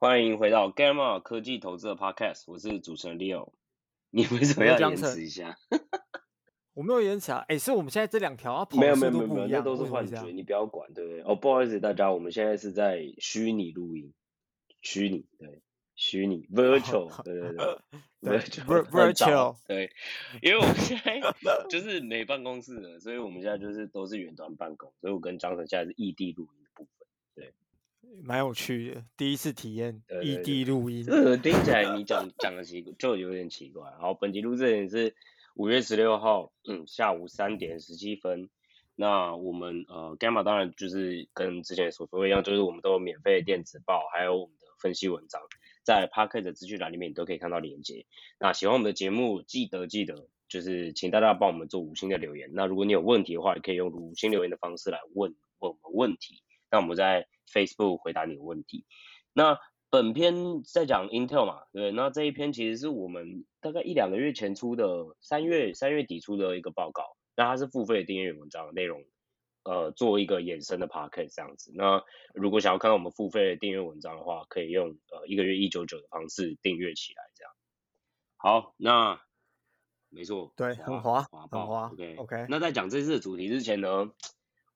欢迎回到 Gamma 科技投资的 Podcast，我是主持人 Leo。你为什么要延迟一下？我没有延迟啊，哎，是我们现在这两条没有没有没有没有，那都是幻觉，你不要管，对不对？哦，不好意思，大家，我们现在是在虚拟录音，虚拟对。虚拟 virtual，对对对，virtual virtual，对，因为我们现在就是没办公室了，所以我们现在就是都是远端办公，所以我跟张晨现在是异地录音的部分，对，蛮有趣的，第一次体验异地录音，这个听起来你讲讲的奇就有点奇怪。然后本期录制也是五月十六号，嗯，下午三点十七分。那我们呃，Gamma 当然就是跟之前所说一样，就是我们都有免费的电子报，还有我们的分析文章。在 p a c k e t 的资讯栏里面，你都可以看到连接。那喜欢我们的节目，记得记得，就是请大家帮我们做五星的留言。那如果你有问题的话，也可以用五星留言的方式来问问我们问题。那我们在 Facebook 回答你的问题。那本篇在讲 Intel 嘛，对。那这一篇其实是我们大概一两个月前出的，三月三月底出的一个报告。那它是付费订阅文章的内容。呃，做一个衍生的 podcast 这样子。那如果想要看到我们付费的订阅文章的话，可以用呃一个月一九九的方式订阅起来，这样。好，那没错，对，很滑，滑很滑。OK OK。那在讲这次的主题之前呢，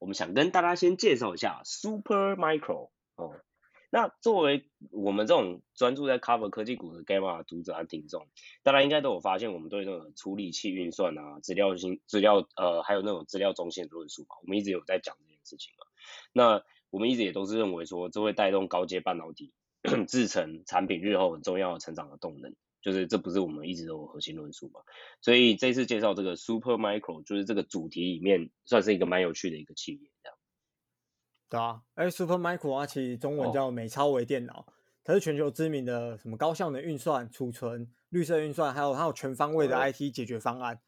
我们想跟大家先介绍一下 Super Micro 哦。那作为我们这种专注在 cover 科技股的 Gamma 读者和听众，大家应该都有发现，我们对那种处理器运算啊、资料型资料呃，还有那种资料中心的论述嘛，我们一直有在讲这件事情嘛。那我们一直也都是认为说，这会带动高阶半导体 制程产品日后很重要的成长的动能，就是这不是我们一直都有核心论述嘛。所以这次介绍这个 Super Micro，就是这个主题里面算是一个蛮有趣的一个企业，这样。对啊，哎，Super Micro 啊，其实中文叫美超微电脑，哦、它是全球知名的什么高效能运算、储存、绿色运算，还有还有全方位的 IT 解决方案。哦、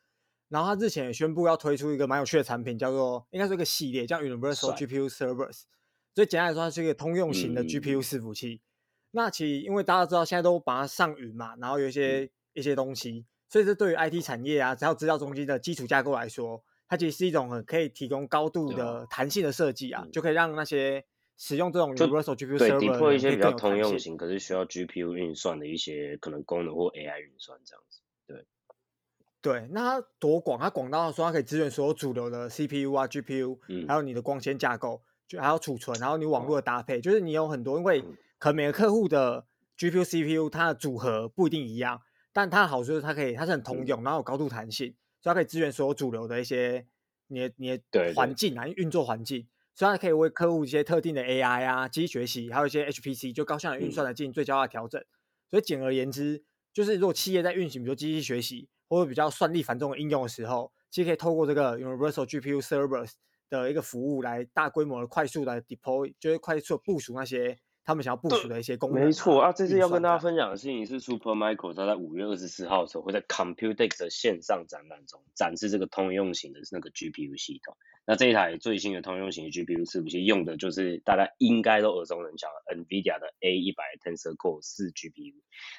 然后它之前也宣布要推出一个蛮有趣的产品，叫做应该是一个系列，叫 Universal GPU Servers。所以简单来说，它是一个通用型的 GPU 伺服器。嗯、那其实因为大家知道现在都把它上云嘛，然后有一些、嗯、一些东西，所以这对于 IT 产业啊，还有资料中心的基础架构来说。它其实是一种很可以提供高度的弹性的设计啊，嗯、就可以让那些使用这种 Universal GPU Server 对，突破一些比较通用型，可是需要 GPU 运算的一些可能功能或 AI 运算这样子。对，对，那它多广？它广到说它可以支援所有主流的 CPU 啊、GPU，、嗯、还有你的光纤架构，就还有储存，然后你网络的搭配，嗯、就是你有很多，因为可能每个客户的 GPU、CPU 它的组合不一定一样，但它的好处是它可以，它是很通用，嗯、然后有高度弹性。所以它可以支援所有主流的一些你的你的环境啊，运作环境，所以它可以为客户一些特定的 AI 啊、机器学习，还有一些 HPC 就高效的运算来进行最佳化调整。嗯、所以简而言之，就是如果企业在运行比如机器学习或者比较算力繁重的应用的时候，其实可以透过这个 Universal GPU Servers 的一个服务来大规模的快速的 deploy，就是快速的部署那些。他们想要部署的一些功能，没错啊。这次要跟大家分享的事情是，Super Micro 它在五月二十四号的时候会在 Computex 的线上展览中展示这个通用型的那个 GPU 系统。那这一台最新的通用型的 GPU 伺服器用的就是大家应该都耳熟能详的 NVIDIA 的 A 一百 Tensor Core 四 GPU，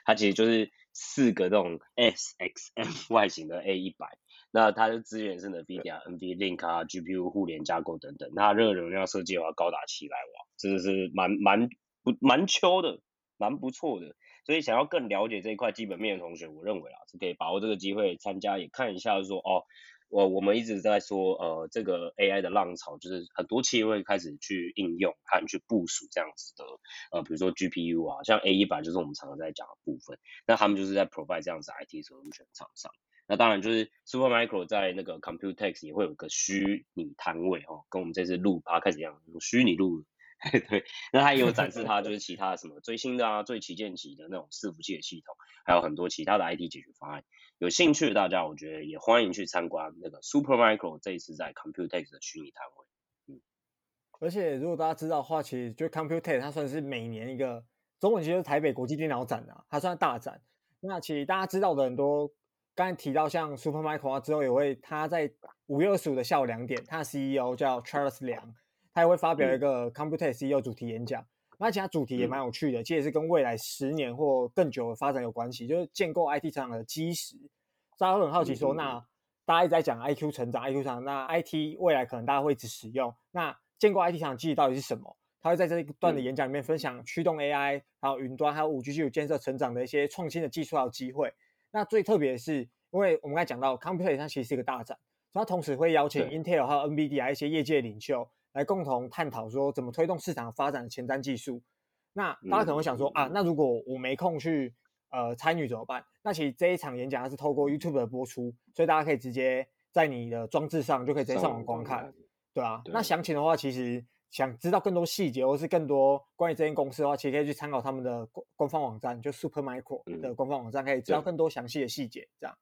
它其实就是四个这种 SXM 外形的 A 一百。那它的资源是 NVIDIA NVLink 啊 GPU 互联架构等等。那它热容量设计的话高达七百瓦，真的是蛮蛮。蛮秋的，蛮不错的，所以想要更了解这一块基本面的同学，我认为啊是可以把握这个机会参加，也看一下说哦，我我们一直在说呃这个 AI 的浪潮，就是很多企业会开始去应用和去部署这样子的呃比如说 GPU 啊，像 A 一百就是我们常常在讲的部分，那他们就是在 provide 这样子 IT solution 厂商，那当然就是 Super Micro 在那个 Computex 也会有个虚拟摊位哦，跟我们这次录 p 开始一样，虚拟录。对，那他也有展示他就是其他什么最新的啊、最旗舰级的那种伺服器的系统，还有很多其他的 IT 解决方案。有兴趣的大家，我觉得也欢迎去参观那个 Super Micro 这一次在 Computex 的虚拟摊位。嗯，而且如果大家知道的话，其实就 Computex 它算是每年一个中文，其实台北国际电脑展啊，它算大展。那其实大家知道的很多，刚才提到像 Super Micro 啊，之后也会他在五月二十五的下午两点，他的 CEO 叫 Charles 梁。他也会发表一个 Computex CEO 主题演讲，嗯、那其他主题也蛮有趣的，其实也是跟未来十年或更久的发展有关系，就是建构 IT 成长的基石。大家会很好奇说，嗯、那大家一直在讲 IQ 成长，IQ 成长，那 IT 未来可能大家会一直使用，那建构 IT 成长基石到底是什么？他会在这一段的演讲里面分享驱动 AI，还有云端，还有五 G 基础建设成长的一些创新的技术还有机会。那最特别的是，因为我们刚才讲到，Computex 它其实是一个大展，它同时会邀请 Intel 还有 NVIDIA 一些业界领袖来共同探讨说怎么推动市场发展的前瞻技术。那大家可能会想说、嗯、啊，那如果我没空去呃参与怎么办？那其实这一场演讲它是透过 YouTube 的播出，所以大家可以直接在你的装置上就可以直接上网观看，对啊。对那详情的话，其实想知道更多细节或是更多关于这间公司的话，其实可以去参考他们的官官方网站，就 Supermicro 的官方网站，可以知道更多详细的细节，这样。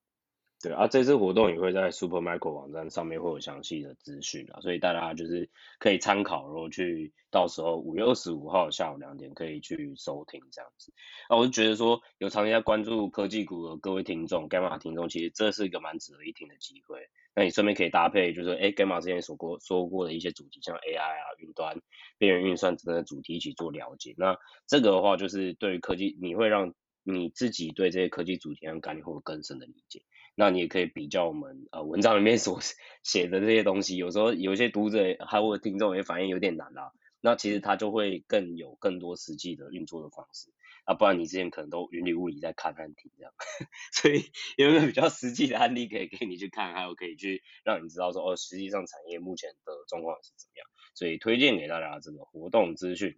对啊，这次活动也会在 Supermicro 网站上面会有详细的资讯啊，所以大家就是可以参考，然后去到时候五月二十五号下午两点可以去收听这样子。啊，我就觉得说有长期在关注科技股的各位听众，Gamma 听众，其实这是一个蛮值得一听的机会。那你顺便可以搭配，就是哎，Gamma 之前所过说过的一些主题，像 AI 啊、云端、边缘运算等等的主题一起做了解。那这个的话，就是对于科技，你会让你自己对这些科技主题和概念会有更深的理解。那你也可以比较我们呃文章里面所 写的这些东西，有时候有些读者还有听众也反映有点难啦。那其实他就会更有更多实际的运作的方式啊，不然你之前可能都云里雾里在看和听这样，所以有没有比较实际的案例可以给你去看，还有可以去让你知道说哦，实际上产业目前的状况是怎么样，所以推荐给大家这个活动资讯。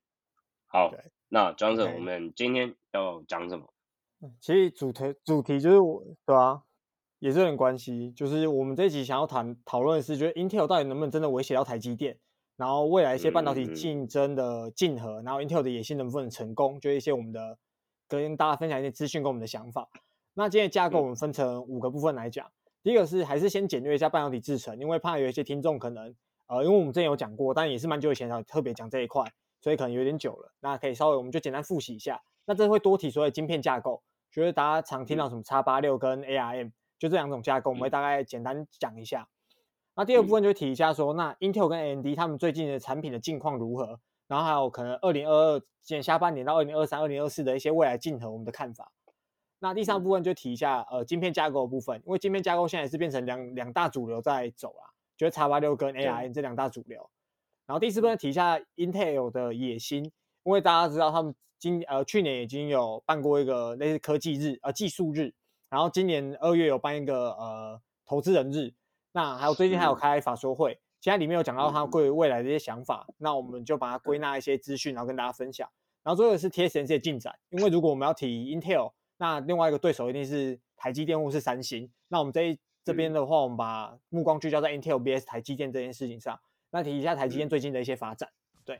好，那 Johnson，我们今天要讲什么？其实主题主题就是我对啊。也是有点关系，就是我们这一集想要谈讨论的是，觉得 Intel 到底能不能真的威胁到台积电，然后未来一些半导体竞争的竞合，然后 Intel 的野心能不能成功，就一些我们的跟大家分享一些资讯跟我们的想法。那今天的架构我们分成五个部分来讲，第一个是还是先简略一下半导体制程，因为怕有一些听众可能呃，因为我们之前有讲过，但也是蛮久以前才特别讲这一块，所以可能有点久了，那可以稍微我们就简单复习一下。那这会多提所谓晶片架构，觉得大家常听到什么叉八六跟 ARM。就这两种架构，我们会大概简单讲一下。嗯、那第二部分就提一下说，那 Intel 跟 AMD 他们最近的产品的近况如何？然后还有可能二零二二今年下半年到二零二三、二零二四的一些未来镜头，我们的看法。那第三部分就提一下呃晶片架构的部分，因为晶片架构现在是变成两两大主流在走啊，就是叉八六跟 ARM 这两大主流。然后第四部分提一下 Intel 的野心，因为大家知道他们今呃去年已经有办过一个类似科技日呃技术日。然后今年二月有办一个呃投资人日，那还有最近还有开法说会，现在里面有讲到他对未来的一些想法，那我们就把它归纳一些资讯，然后跟大家分享。然后最后是 TSMC 的进展，因为如果我们要提 Intel，那另外一个对手一定是台积电或是三星。那我们这一这边的话，我们把目光聚焦在 Intel vs 台积电这件事情上，那提一下台积电最近的一些发展。对。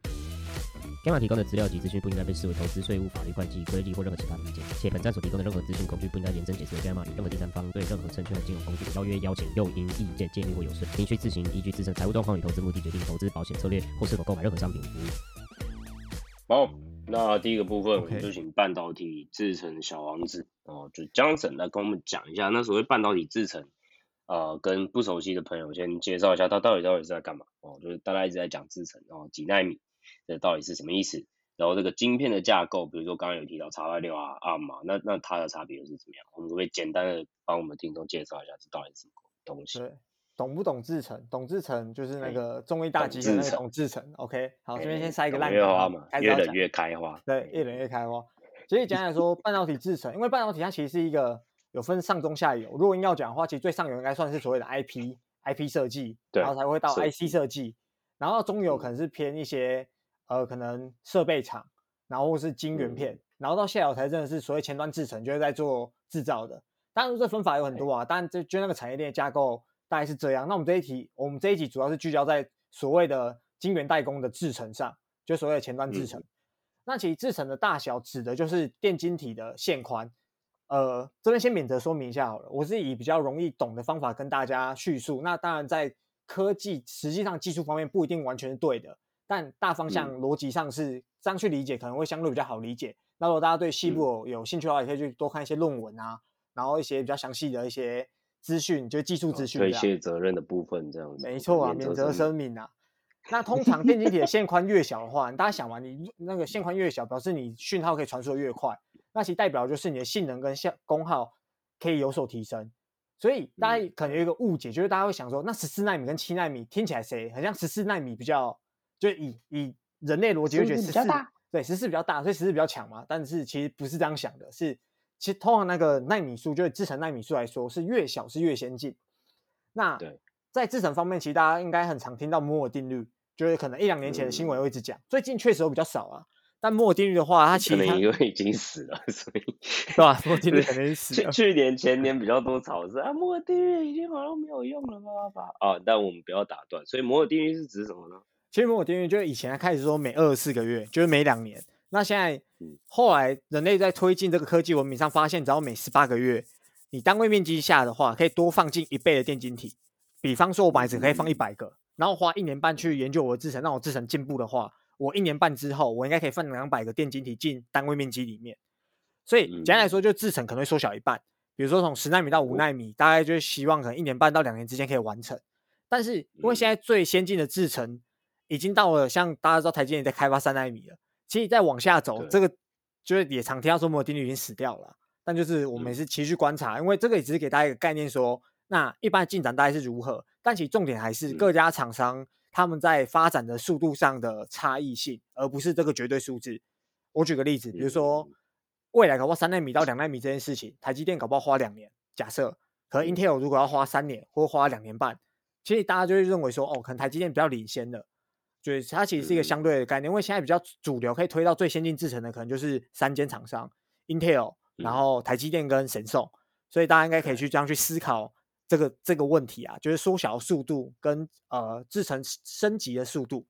Gamma 提供的资料及资讯不应该被视为投资、税务、法律、会计、规例或任何其他的意见，且本站所提供的任何资讯工具不应该验证解释为 Gamma 与任何第三方对任何证券和金融工具的邀约、邀请、诱因、意见、建议或有损，您需自行依据自身财务状况与投资目的决定投资保险策略或是否购买任何商品服务。好，那第一个部分我们就请半导体制成小王子哦，就 Johnson 来跟我们讲一下，那所谓半导体制成，呃，跟不熟悉的朋友先介绍一下，他到底到底是在干嘛哦，就是大家一直在讲制程哦，几纳米。这到底是什么意思？然后这个晶片的架构，比如说刚刚有提到叉 Y 六啊、ARM 啊，那那它的差别又是怎么样？我们可不可以简单的帮我们听众介绍一下，这到底是什么东西？对，懂不懂制程？懂制程就是那个中医大集的那个懂制程。OK，好，这边先塞一个烂梗。越花嘛，越冷越开花。对，越冷越开花。其实简单来说，半导体制程，因为半导体它其实是一个有分上中下游。如果硬要讲的话，其实最上游应该算是所谓的 IP、IP 设计，然后才会到 IC 设计，然后中游可能是偏一些。呃，可能设备厂，然后是晶圆片，嗯、然后到下游才真的是所谓前端制程，就是在做制造的。当然，这分法有很多啊，但这就那个产业链架构大概是这样。那我们这一题，我们这一集主要是聚焦在所谓的晶圆代工的制程上，就所谓的前端制程。嗯、那其实制程的大小指的就是电晶体的线宽。呃，这边先免责说明一下好了，我是以比较容易懂的方法跟大家叙述。那当然，在科技实际上技术方面不一定完全是对的。但大方向逻辑上是这样去理解，可能会相对比较好理解。那如果大家对细部有兴趣的话，也可以去多看一些论文啊，然后一些比较详细的一些资讯，就是技术资讯，推卸责任的部分这样子。没错啊，免责声明啊。那通常电晶体的线宽越小的话，大家想嘛，你那个线宽越小，表示你讯号可以传输的越快，那其实代表就是你的性能跟效功耗可以有所提升。所以大家可能有一个误解，就是大家会想说，那十四纳米跟七纳米听起来谁很像十四纳米比较，就以以人类逻辑会觉得十四对十四比较大，所以十四比较强嘛。但是其实不是这样想的，是其实通常那个纳米数，就是制成纳米数来说，是越小是越先进。那在制成方面，其实大家应该很常听到摩尔定律，就是可能一两年前的新闻会一直讲，最近确实有比较少啊。但摩尔定律的话，它其实可能因为已经死了，所以是吧？摩尔定律肯定死了。去年前年比较多吵是啊，摩尔定律已经好像没有用了，爸爸啊！但我们不要打断。所以摩尔定律是指什么呢？其实摩尔定律就是以前开始说每二十四个月，就是每两年。那现在后来人类在推进这个科技文明上，发现只要每十八个月，你单位面积下的话，可以多放进一倍的电晶体。比方说，我本来只可以放一百个，然后花一年半去研究我的制程，让我制程进步的话。我一年半之后，我应该可以放两百个电晶体进单位面积里面，所以简单来说，就制程可能会缩小一半。比如说从十纳米到五纳米，大概就是希望可能一年半到两年之间可以完成。但是因为现在最先进的制程已经到了，像大家知道台积电在开发三纳米了，其实再往下走，这个就是也常听到说摩尔定律已经死掉了。但就是我们是持续观察，因为这个也只是给大家一个概念说，说那一般进展大概是如何。但其实重点还是各家厂商。他们在发展的速度上的差异性，而不是这个绝对数字。我举个例子，比如说未来搞不好三纳米到两纳米这件事情，台积电搞不好花两年，假设，和 Intel 如果要花三年或花两年半，其实大家就会认为说，哦，可能台积电比较领先的，就是它其实是一个相对的概念，因为现在比较主流可以推到最先进制程的，可能就是三间厂商，Intel，然后台积电跟神送，所以大家应该可以去这样去思考。这个这个问题啊，就是缩小速度跟呃制程升级的速度。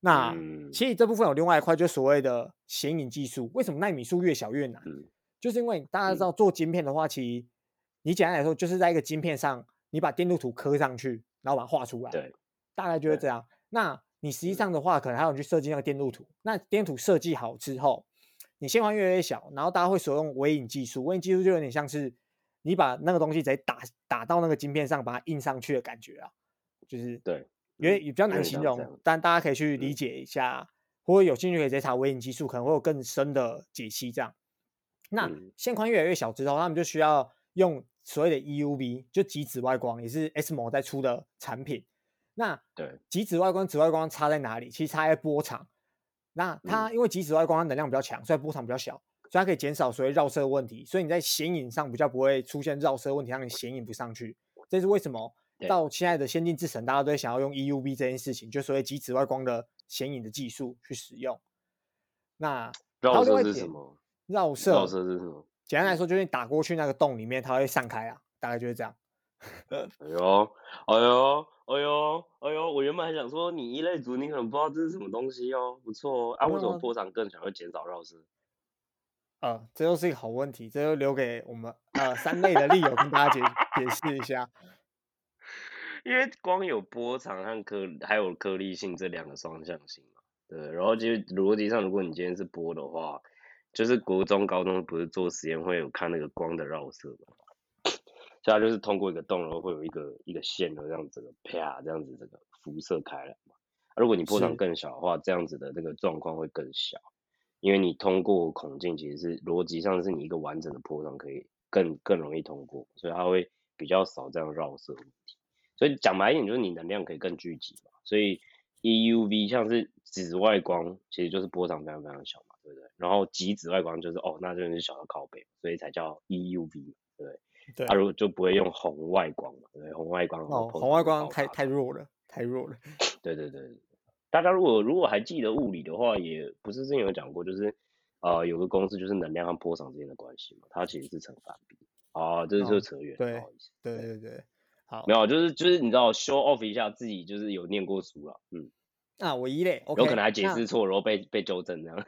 那、嗯、其实这部分有另外一块，就是所谓的显影技术。为什么纳米数越小越难？嗯、就是因为大家知道做晶片的话，其实你简单来说，就是在一个晶片上，你把电路图刻上去，然后把它画出来。对，大概就是这样。那你实际上的话，可能还要去设计那个电路图。那电路图设计好之后，你线宽越来越小，然后大家会使用微影技术。微影技术就有点像是。你把那个东西直接打打到那个晶片上，把它印上去的感觉啊，就是对，因为也比较难形容，但大家可以去理解一下，或者有兴趣可以直接查微影技术，可能会有更深的解析。这样，那线宽越来越小之后，他们就需要用所谓的 EUV，就极紫外光，也是 ASML 在出的产品。那对极紫外光、紫外光差在哪里？其实差在波长。那它因为极紫外光它能量比较强，所以波长比较小。所以它可以减少所谓绕射的问题，所以你在显影上比较不会出现绕射问题，让你显影不上去。这是为什么？到现在的先进制程，大家都会想要用 EUV 这件事情，就所谓极紫外光的显影的技术去使用。那绕射是什么？绕射，绕射是什么？简单来说，就是你打过去那个洞里面，它会散开啊，大概就是这样。哎呦，哎呦，哎呦，哎呦！我原本还想说，你一类族，你可能不知道这是什么东西哦，不错哦。啊，为什么波长更小会减少绕射？呃，这又是一个好问题，这就留给我们呃三类的力友跟大家解解释一下。因为光有波长和颗还有颗粒性这两个双向性嘛，对。然后其实逻辑上，如果你今天是波的话，就是国中、高中不是做实验会有看那个光的绕射嘛？所以它就是通过一个洞，然后会有一个一个线的这样子的啪这样子这个辐射开来嘛。如果你波长更小的话，这样子的那个状况会更小。因为你通过孔径，其实是逻辑上是你一个完整的波长可以更更容易通过，所以它会比较少这样绕射问题。所以讲白一点，就是你能量可以更聚集嘛。所以 EUV 像是紫外光，其实就是波长非常非常小嘛，对不对？然后极紫外光就是哦，那就是小的靠背，所以才叫 EUV，对不对？对。它如果就不会用红外光嘛，对？红外光哦，红外光太太弱了，太弱了。对对对。大家如果如果还记得物理的话，也不是之前有讲过，就是呃有个公式，就是能量和波长之间的关系嘛，它其实是成反比。哦，这是扯远，哦，不好意思。对对对，好，没有，就是就是你知道 show off 一下自己，就是有念过书了，嗯。啊，我一类，okay, 有可能还解释错，然后被被纠正这样。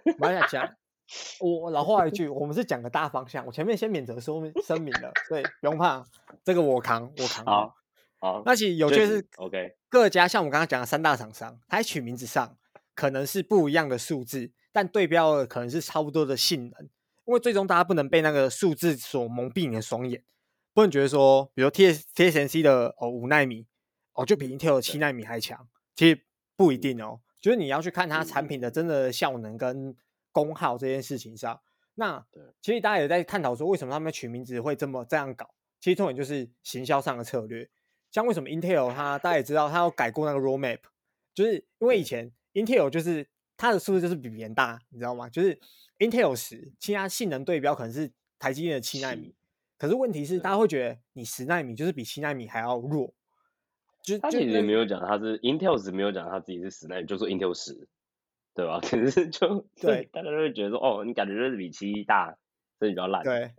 我老话一句，我们是讲个大方向，我前面先免责说明声明了，所以不用怕，这个我扛，我扛。好。好，那其实有趣是，OK，各家像我刚刚讲的三大厂商，它在取名字上可能是不一样的数字，但对标的可能是差不多的性能。因为最终大家不能被那个数字所蒙蔽你的双眼，不能觉得说，比如 T S TSMC 的哦五纳米哦就比 Intel 的七纳米还强，其实不一定哦，就是你要去看它产品的真的效能跟功耗这件事情上。那其实大家也在探讨说，为什么他们取名字会这么这样搞？其实重点就是行销上的策略。像为什么 Intel 它大家也知道，它要改过那个 roadmap，就是因为以前 Intel 就是它的数字就是比别人大，你知道吗？就是 Intel 十，其他性能对标可能是台积电的七纳米，可是问题是大家会觉得你十纳米就是比七纳米还要弱。就他其实没有讲他是 Intel 十，没有讲他自己是十纳米，就说 Intel 十。对吧？可是就对，大家都会觉得说，哦，你感觉就是比七大，所以比较烂。对，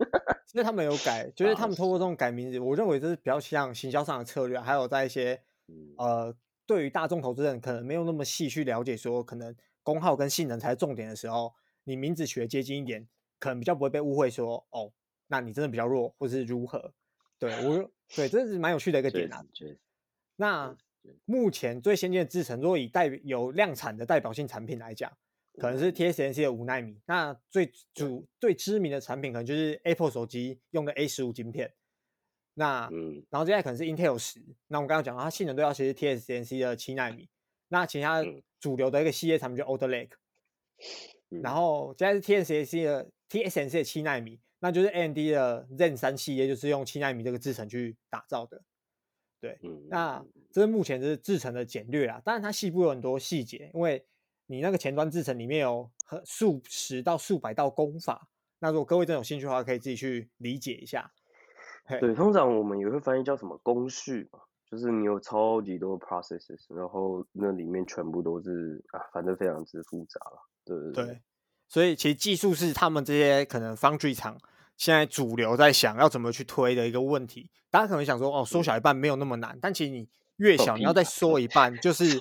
因为他们有改，就是他们通过这种改名字，我认为这是比较像行销上的策略，还有在一些、嗯、呃，对于大众投资人可能没有那么细去了解，说可能功耗跟性能才是重点的时候，你名字取得接近一点，可能比较不会被误会说，哦，那你真的比较弱，或是如何？对我，对，这是蛮有趣的一个点啊。那。目前最先进的制程，如果以代有量产的代表性产品来讲，可能是 TSMC 的五纳米。那最主最知名的产品，可能就是 Apple 手机用的 A 十五晶片。那嗯，然后接下来可能是 Intel 十。那我们刚刚讲到它性能对标其实 TSMC 的七纳米。那其他主流的一个系列产品就 Older Lake。然后接下来是 TSMC 的 TSMC 的七纳米，那就是 AMD 的 Zen 三系列，就是用七纳米这个制程去打造的。对，那这是目前是制成的简略啦。当然，它细部有很多细节，因为你那个前端制成里面有数十到数百道功法。那如果各位真有兴趣的话，可以自己去理解一下。对，通常我们也会翻译叫什么工序嘛，就是你有超级多 processes，然后那里面全部都是啊，反正非常之复杂了。对对对，对，所以其实技术是他们这些可能 foundry 厂。现在主流在想要怎么去推的一个问题，大家可能想说哦，缩小一半没有那么难，但其实你越小，你要再缩一半，就是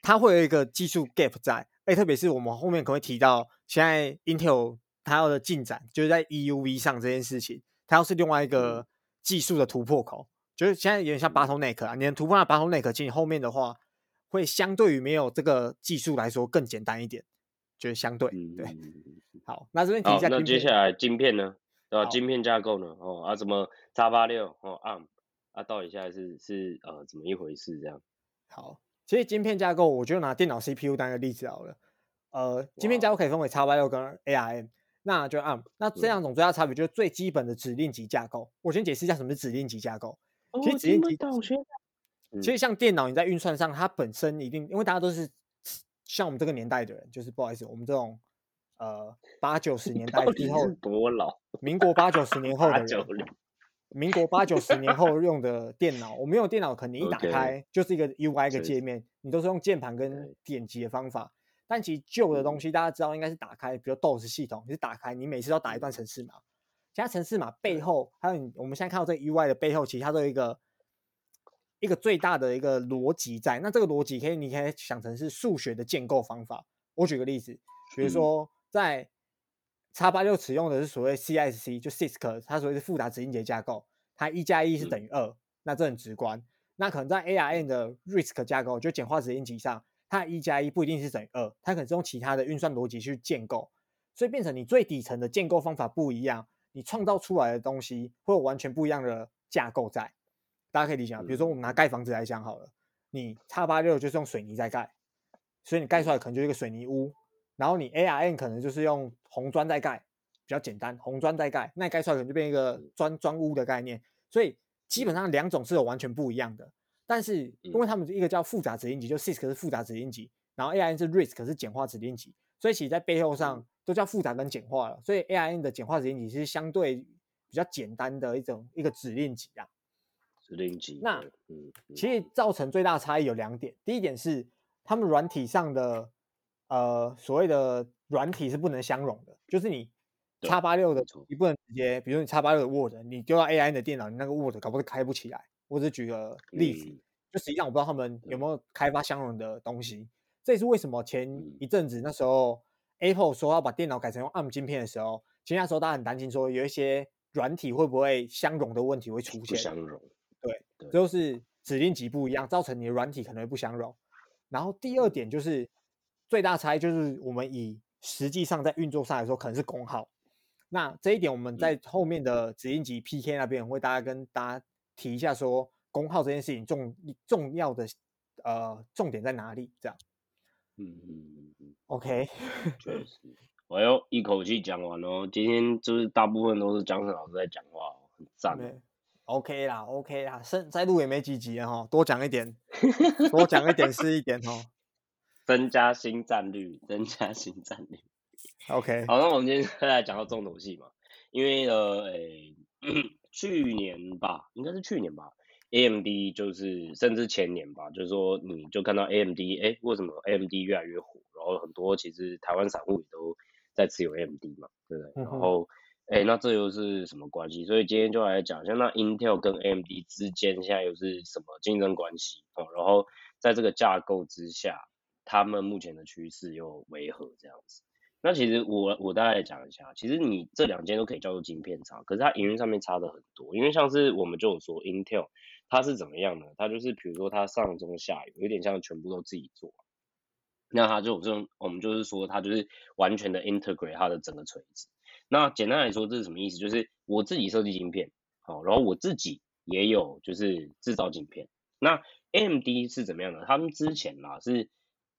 它会有一个技术 gap 在。哎，特别是我们后面可能会提到，现在 Intel 它要的进展就是在 EUV 上这件事情，它要是另外一个技术的突破口，就是现在有点像 bottleneck 啊，你能突破那 bottleneck，其实后面的话会相对于没有这个技术来说更简单一点，就是相对对。好，那这边提一下，那接下来晶片呢？对吧？晶片架构呢？哦啊，怎么叉八六哦 ARM 啊，到底现在是是呃怎么一回事？这样。好，其实晶片架构，我就拿电脑 CPU 当一个例子好了。呃，晶片架构可以分为叉八六跟 ARM，那就 ARM。那这两种最大差别就是最基本的指令级架构。我先解释一下什么是指令级架构。其实指令集，其实像电脑你在运算上，它本身一定，因为大家都是像我们这个年代的人，就是不好意思，我们这种。呃，八九十年代之后多老？民国八九十年后的人，民国八九十年后用的电脑，我们用电脑可能一打开就是一个 UI 个界面，你都是用键盘跟点击的方法。但其实旧的东西大家知道应该是打开，比如 DOS 系统，你是打开，你每次都要打一段程式码。其他程式码背后，还有我们现在看到这个 UI 的背后，其实它都有一个一个最大的一个逻辑在。那这个逻辑可以，你可以想成是数学的建构方法。我举个例子，比如说。在 X 八六使用的是所谓 CISC，就 CISC，它所谓是复杂指令节架构，它一加一是等于二、嗯，那这很直观。那可能在 ARM 的 RISC 架构，就简化指令集上，它一加一不一定是等于二，它可能是用其他的运算逻辑去建构，所以变成你最底层的建构方法不一样，你创造出来的东西会有完全不一样的架构在。大家可以理解啊，比如说我们拿盖房子来讲好了，你 X 八六就是用水泥在盖，所以你盖出来可能就是一个水泥屋。然后你 ARN 可能就是用红砖在盖，比较简单，红砖在盖，那盖出来可能就变一个砖砖屋的概念。所以基本上两种是有完全不一样的。但是因为他们一个叫复杂指令集，就 CISC 是复杂指令集，然后 ARN 是 RISC 是简化指令集，所以其实在背后上都叫复杂跟简化了。所以 ARN 的简化指令集是相对比较简单的一种一个指令集啊。指令集。那嗯其实造成最大差异有两点，第一点是他们软体上的。呃，所谓的软体是不能相容的，就是你叉八六的你不能直接，比如你叉八六的 Word，你丢到 ARM 的电脑，你那个 Word 搞不好开不起来。我只举个例子，嗯、就实际上我不知道他们有没有开发相容的东西。这也是为什么前一阵子那时候 Apple 说要把电脑改成用 ARM 晶片的时候，其实那时候大家很担心说有一些软体会不会相容的问题会出现。不相容。对，这就是指令集不一样，造成你的软体可能会不相容。然后第二点就是。最大差异就是我们以实际上在运作上来说，可能是功耗。那这一点我们在后面的指令集 PK 那边会大家跟大家提一下，说功耗这件事情重重要的呃重点在哪里？这样。嗯嗯嗯嗯。OK。确实。我要一口气讲完哦，今天就是大部分都是江辰老师在讲话，很赞。OK 啦，OK 啦，剩再录也没几集了哈，多讲一点，多讲一点是一点哦。增加新战率，增加新战率。OK，好，那我们今天再来讲到重头戏嘛，因为呃，诶、欸，去年吧，应该是去年吧，AMD 就是甚至前年吧，就是说你就看到 AMD，哎、欸，为什么 AMD 越来越火？然后很多其实台湾散户也都在持有 AMD 嘛，对不对？嗯、然后，哎、欸，那这又是什么关系？所以今天就来讲，像那 Intel 跟 AMD 之间现在又是什么竞争关系？哦，然后在这个架构之下。他们目前的趋势又为何这样子？那其实我我大概讲一下，其实你这两间都可以叫做晶片厂，可是它营运上面差的很多。因为像是我们就有说 Intel，它是怎么样呢？它就是比如说它上中下游有点像全部都自己做，那它就这种我们就是说它就是完全的 integrate 它的整个锤子。那简单来说这是什么意思？就是我自己设计晶片，好，然后我自己也有就是制造晶片。那 AMD 是怎么样的？他们之前啦是。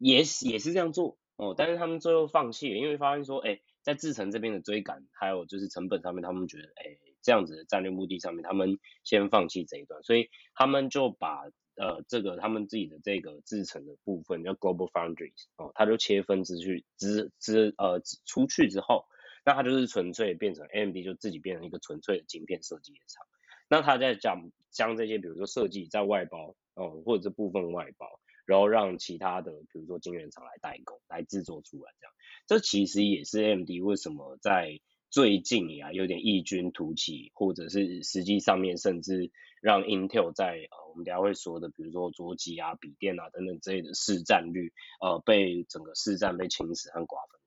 也是也是这样做哦，但是他们最后放弃了，因为发现说，哎，在制程这边的追赶，还有就是成本上面，他们觉得，哎，这样子的战略目的上面，他们先放弃这一段，所以他们就把呃这个他们自己的这个制程的部分叫 Global Foundries 哦，他就切分出去，支支呃出去之后，那他就是纯粹变成 AMD 就自己变成一个纯粹的晶片设计的厂，那他在讲将这些比如说设计在外包哦，或者是部分外包。然后让其他的，比如说晶圆厂来代工，来制作出来这样，这其实也是 AMD 为什么在最近呀有点异军突起，或者是实际上面甚至让 Intel 在呃我们等下会说的，比如说桌机啊、笔电啊等等之类的市占率，呃被整个市占被侵蚀和瓜分。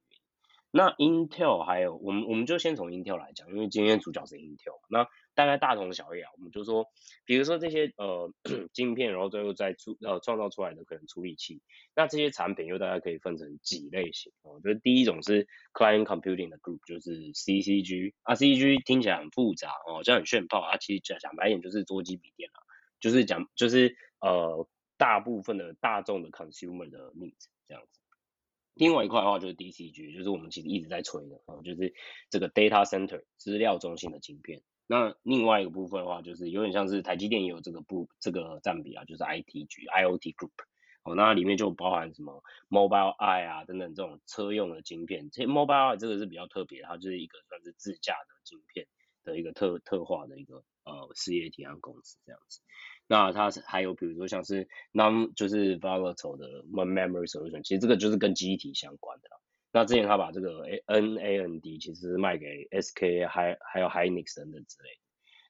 那 Intel 还有我们我们就先从 Intel 来讲，因为今天主角是 Intel。那大概大同小异啊，我们就说，比如说这些呃 晶片，然后最后再出呃创造出来的可能处理器，那这些产品又大概可以分成几类型哦。就是第一种是 Client Computing 的 Group，就是 CCG 啊，CCG 听起来很复杂哦，这样很炫炮啊，其实讲讲白一点就是桌机笔电啊，就是讲就是呃大部分的大众的 Consumer 的 Needs 这样子。另外一块的话就是 DCG，就是我们其实一直在吹的啊，就是这个 data center 资料中心的晶片。那另外一个部分的话，就是有点像是台积电也有这个部这个占比啊，就是 ITG IoT Group。哦，那里面就包含什么 Mobile Eye 啊等等这种车用的晶片。其实 Mobile Eye 这个是比较特别，它就是一个算是自驾的晶片的一个特特化的一个呃事业体和公司这样子。那它是还有比如说像是 non 就是 volatile 的 memory solution，其实这个就是跟记忆体相关的。那之前他把这个 NAND 其实卖给 SK 还还有 Hynix 等等之类。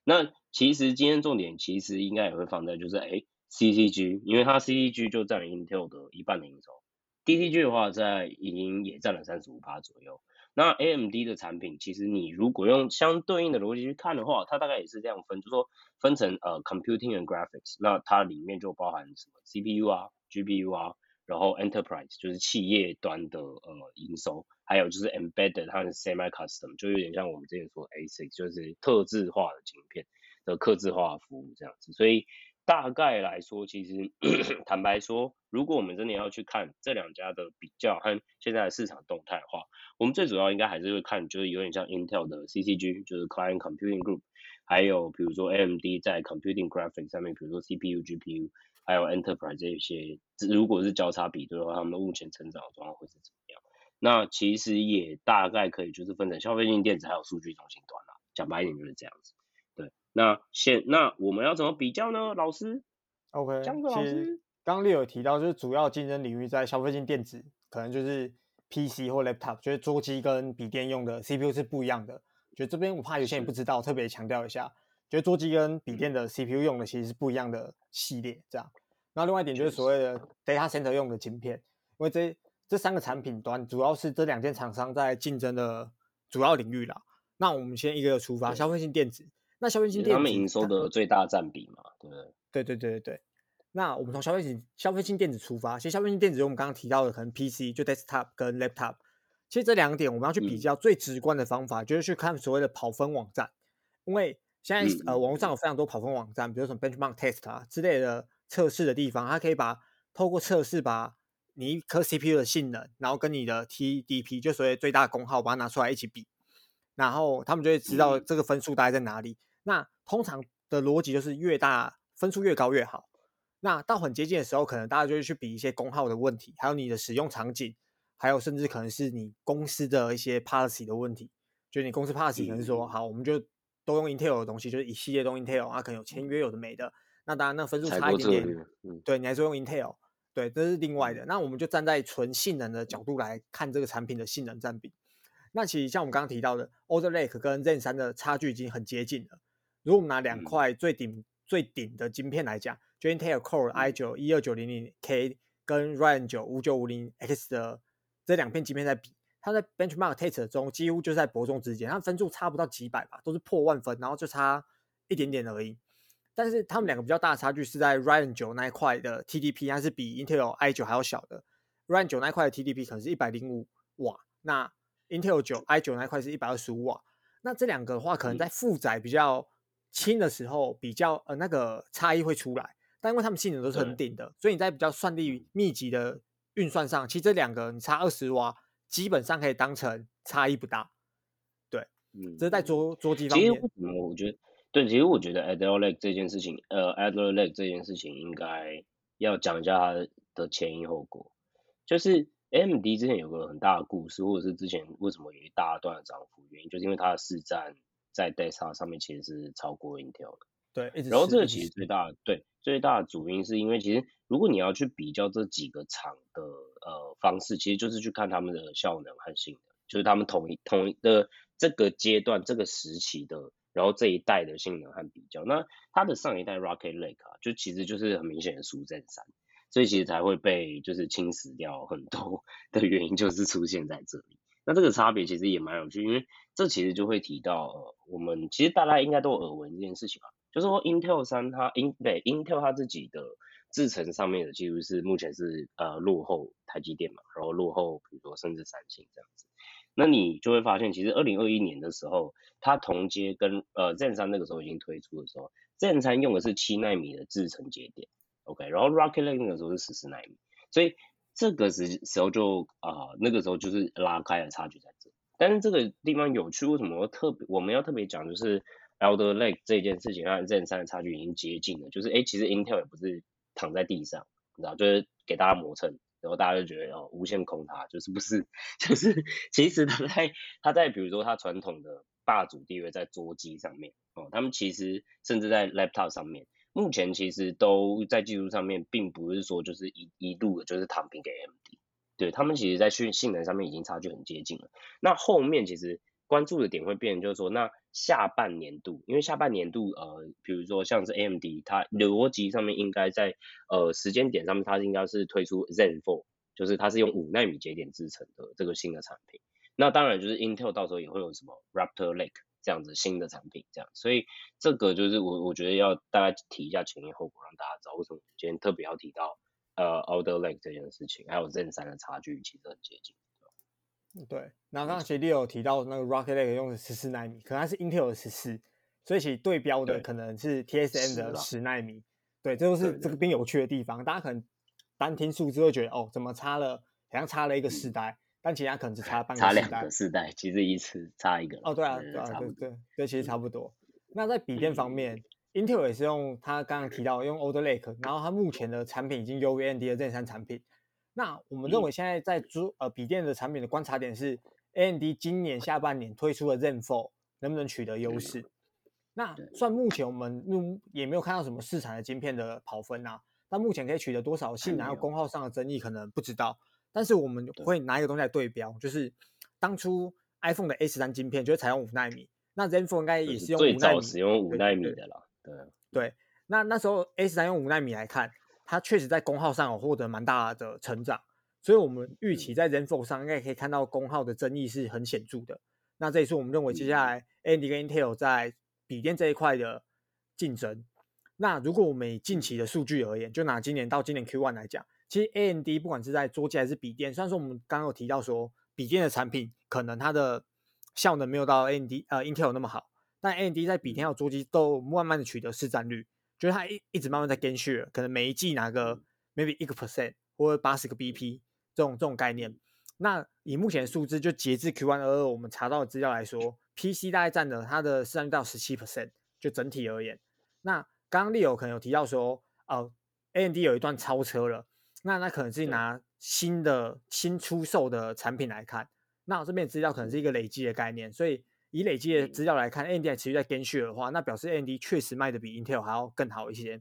那其实今天重点其实应该也会放在就是哎 CCG，因为它 CCG 就占了 Intel 的一半的营收，DCG 的话在已经也占了三十五趴左右。那 AMD 的产品，其实你如果用相对应的逻辑去看的话，它大概也是这样分，就说分成呃 computing and graphics，那它里面就包含什么 CPU 啊、GPU 啊，然后 enterprise 就是企业端的呃营收，还有就是 embedded 它是 semi custom，就有点像我们之前说 ASIC，就是特制化的晶片的客制化服务这样子，所以。大概来说，其实 坦白说，如果我们真的要去看这两家的比较和现在的市场动态的话，我们最主要应该还是会看，就是有点像 Intel 的 CCG，就是 Client Computing Group，还有比如说 AMD 在 Computing Graphics 上面，比如说 CPU、GPU，还有 Enterprise 这些，如果是交叉比对的话，他们的目前成长的状况会是怎么样？那其实也大概可以就是分成消费性电子还有数据中心端啦，讲白一点就是这样子。对那现那我们要怎么比较呢？老师，OK，江老师，刚刚你有提到，就是主要竞争领域在消费性电子，可能就是 PC 或 Laptop，就是桌机跟笔电用的 CPU 是不一样的。觉得这边我怕有些人不知道，特别强调一下，觉得桌机跟笔电的 CPU 用的其实是不一样的系列，这样。那另外一点就是所谓的 Data Center 用的晶片，因为这这三个产品端主要是这两间厂商在竞争的主要领域啦。那我们先一个个出发，消费性电子。那消费性电子，他们营收的最大占比嘛，对不对？对对对对对。那我们从消费性消费性电子出发，其实消费性电子，我们刚刚提到的可能 PC 就 desktop 跟 laptop，其实这两点我们要去比较，最直观的方法就是去看所谓的跑分网站，因为现在呃网络上有非常多跑分网站，比如说 benchmark test 啊之类的测试的地方，它可以把透过测试把你一颗 CPU 的性能，然后跟你的 TDP 就所谓最大功耗把它拿出来一起比，然后他们就会知道这个分数大概在哪里。那通常的逻辑就是越大分数越高越好。那到很接近的时候，可能大家就会去比一些功耗的问题，还有你的使用场景，还有甚至可能是你公司的一些 policy 的问题。就是你公司 policy 可能是说，好，我们就都用 Intel 的东西，就是一系列都用 Intel 啊，可能有签约有的没的。那当然，那分数差一点点，对，你还是用 Intel，对，这是另外的。那我们就站在纯性能的角度来看这个产品的性能占比。那其实像我们刚刚提到的，older Lake 跟 Zen 三的差距已经很接近了。如果我们拿两块最顶、嗯、最顶的晶片来讲，就 Intel Core i 九一二九零零 K 跟 Ryzen 九五九五零 X 的这两片晶片在比，它在 Benchmark Test 中几乎就在伯仲之间，它分数差不到几百吧，都是破万分，然后就差一点点而已。但是他们两个比较大的差距是在 Ryzen 九那一块的 TDP，它是比 Intel i 九还要小的。Ryzen 九那一块的 TDP 可能是一百零五瓦，那 Intel 九 i 九那一块是一百二十五瓦。那这两个的话，可能在负载比较轻的时候比较呃那个差异会出来，但因为他们性能都是很顶的，所以你在比较算力密集的运算上，其实这两个你差二十瓦，基本上可以当成差异不大。对，嗯，这是在捉捉机方面。其实我觉得，对，其实我觉得 Alder Lake 这件事情，呃，Alder Lake 这件事情应该要讲一下它的前因后果。就是 AMD 之前有个很大的故事，或者是之前为什么有一大段的涨幅，原因就是因为它的市占。在 Desktop 上面其实是超过 Intel 的，对，然后这个其实最大的对最大的主因是因为其实如果你要去比较这几个厂的呃方式，其实就是去看他们的效能和性能，就是他们同一同一的这个阶段这个时期的，然后这一代的性能和比较，那它的上一代 Rocket Lake 啊，就其实就是很明显的输 Zen 三，所以其实才会被就是侵蚀掉很多的原因就是出现在这里。那这个差别其实也蛮有趣，因为这其实就会提到，呃，我们其实大家应该都有耳闻这件事情啊，就是说 Intel 三它 In 对 Intel 它自己的制程上面的技术是目前是呃落后台积电嘛，然后落后比如说甚至三星这样子，那你就会发现，其实二零二一年的时候，它同阶跟呃 Zen 三那个时候已经推出的时候，Zen 三用的是七纳米的制程节点，OK，然后 Rocket Lake 那个时候是十四纳米，所以。这个时时候就啊、那个时候就是拉开了差距在这。但是这个地方有趣，为什么特别我们要特别讲，就是 Alder Lake 这件事情和 Zen 三的差距已经接近了。就是哎，其实 Intel 也不是躺在地上，你知道，就是给大家磨蹭，然后大家就觉得哦，无限空它，就是不是，就是其实他在他在比如说他传统的霸主地位在桌机上面哦，他们其实甚至在 Laptop 上面。目前其实都在技术上面，并不是说就是一一路的就是躺平给 AMD，对，他们其实在性性能上面已经差距很接近了。那后面其实关注的点会变，就是说那下半年度，因为下半年度呃，比如说像是 AMD，它逻辑上面应该在呃时间点上面，它应该是推出 Zen 4，就是它是用五纳米节点制成的这个新的产品。那当然就是 Intel 到时候也会有什么 Raptor Lake。这样子新的产品，这样，所以这个就是我我觉得要大家提一下前因后果，让大家知道为什么今天特别要提到呃 Alder Lake 这件事情，还有 Zen 三的差距其实很接近。对，那刚刚其实你有提到那个 Rocket Lake 用的十四纳米，可能它是 Intel 的十四，所以其实对标的可能是 TSM 的十纳米。对，这就是这个边有趣的地方，大家可能单听数字会觉得哦，怎么差了，好像差了一个世代。嗯但其他可能只差 半个世代，差两个世代，其实一次差一个。哦，对啊，对啊，对对对，其实差不多。那在笔电方面、嗯、，Intel 也是用他刚刚提到用 Older Lake，然后它目前的产品已经优于 AMD 的 Zen 三产品。那我们认为现在在主呃笔电的产品的观察点是，AMD 今年下半年推出的 Zen 4能不能取得优势？嗯、那算目前我们目也没有看到什么市场的晶片的跑分啊，但目前可以取得多少性能和功耗上的争议可能不知道。但是我们会拿一个东西来对标，就是当初 iPhone 的 A 十三晶片就是采用五纳米，那 Zen 4应该也是用最早使用五纳米的了。对对，对，那那时候 A 十三用五纳米来看，它确实在功耗上有获得蛮大的成长，所以我们预期在 Zen 4上应该可以看到功耗的争议是很显著的。那这也是我们认为接下来 AMD 跟 Intel 在笔电这一块的竞争。那如果我们以近期的数据而言，就拿今年到今年 Q1 来讲。其实 AMD 不管是在桌机还是笔电，虽然说我们刚刚有提到说笔电的产品可能它的效能没有到 AMD 呃 Intel 那么好，但 AMD 在笔电还有桌机都慢慢的取得市占率，就是它一一直慢慢在 gain share，可能每一季拿个 maybe 一个 percent 或者八十个 BP 这种这种概念。那以目前的数字，就截至 Q1 二二，我们查到的资料来说，PC 大概占了它的市占率到十七 percent，就整体而言。那刚刚 Leo 可能有提到说，哦，AMD 有一段超车了，那那可能是拿新的新出售的产品来看，那我这边资料可能是一个累积的概念，所以以累积的资料来看，AMD 还持续在 gain share 的话，那表示 AMD 确实卖的比 Intel 还要更好一些。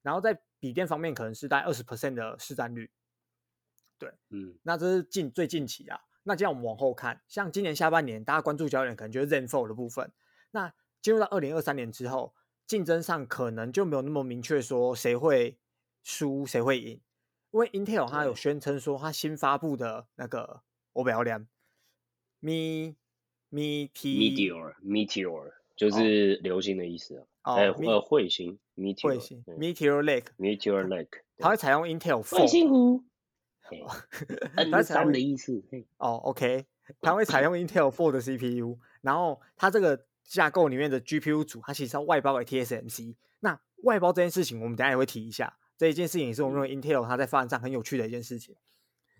然后在笔电方面，可能是大概二十 percent 的市占率。对，嗯，那这是近最近期啊。那这样我们往后看，像今年下半年，大家关注焦点可能就是 Zen Four 的部分。那进入到二零二三年之后，竞争上可能就没有那么明确说谁会输谁会赢，因为 Intel 它有宣称说它新发布的那个我不要亮 Meteor Meteor 就是流星的意思啊，哦、呃彗星 Meteor 彗星 Meteor Lake Meteor Lake，它会采用 Intel Fold。它采用的意思哦，OK，它会采用 Intel Fold 的 CPU，然后它这个架构里面的 GPU 组，它其实要外包给 TSMC。那外包这件事情，我们等下也会提一下。这一件事情也是我们认为 Intel 它在发展上很有趣的一件事情。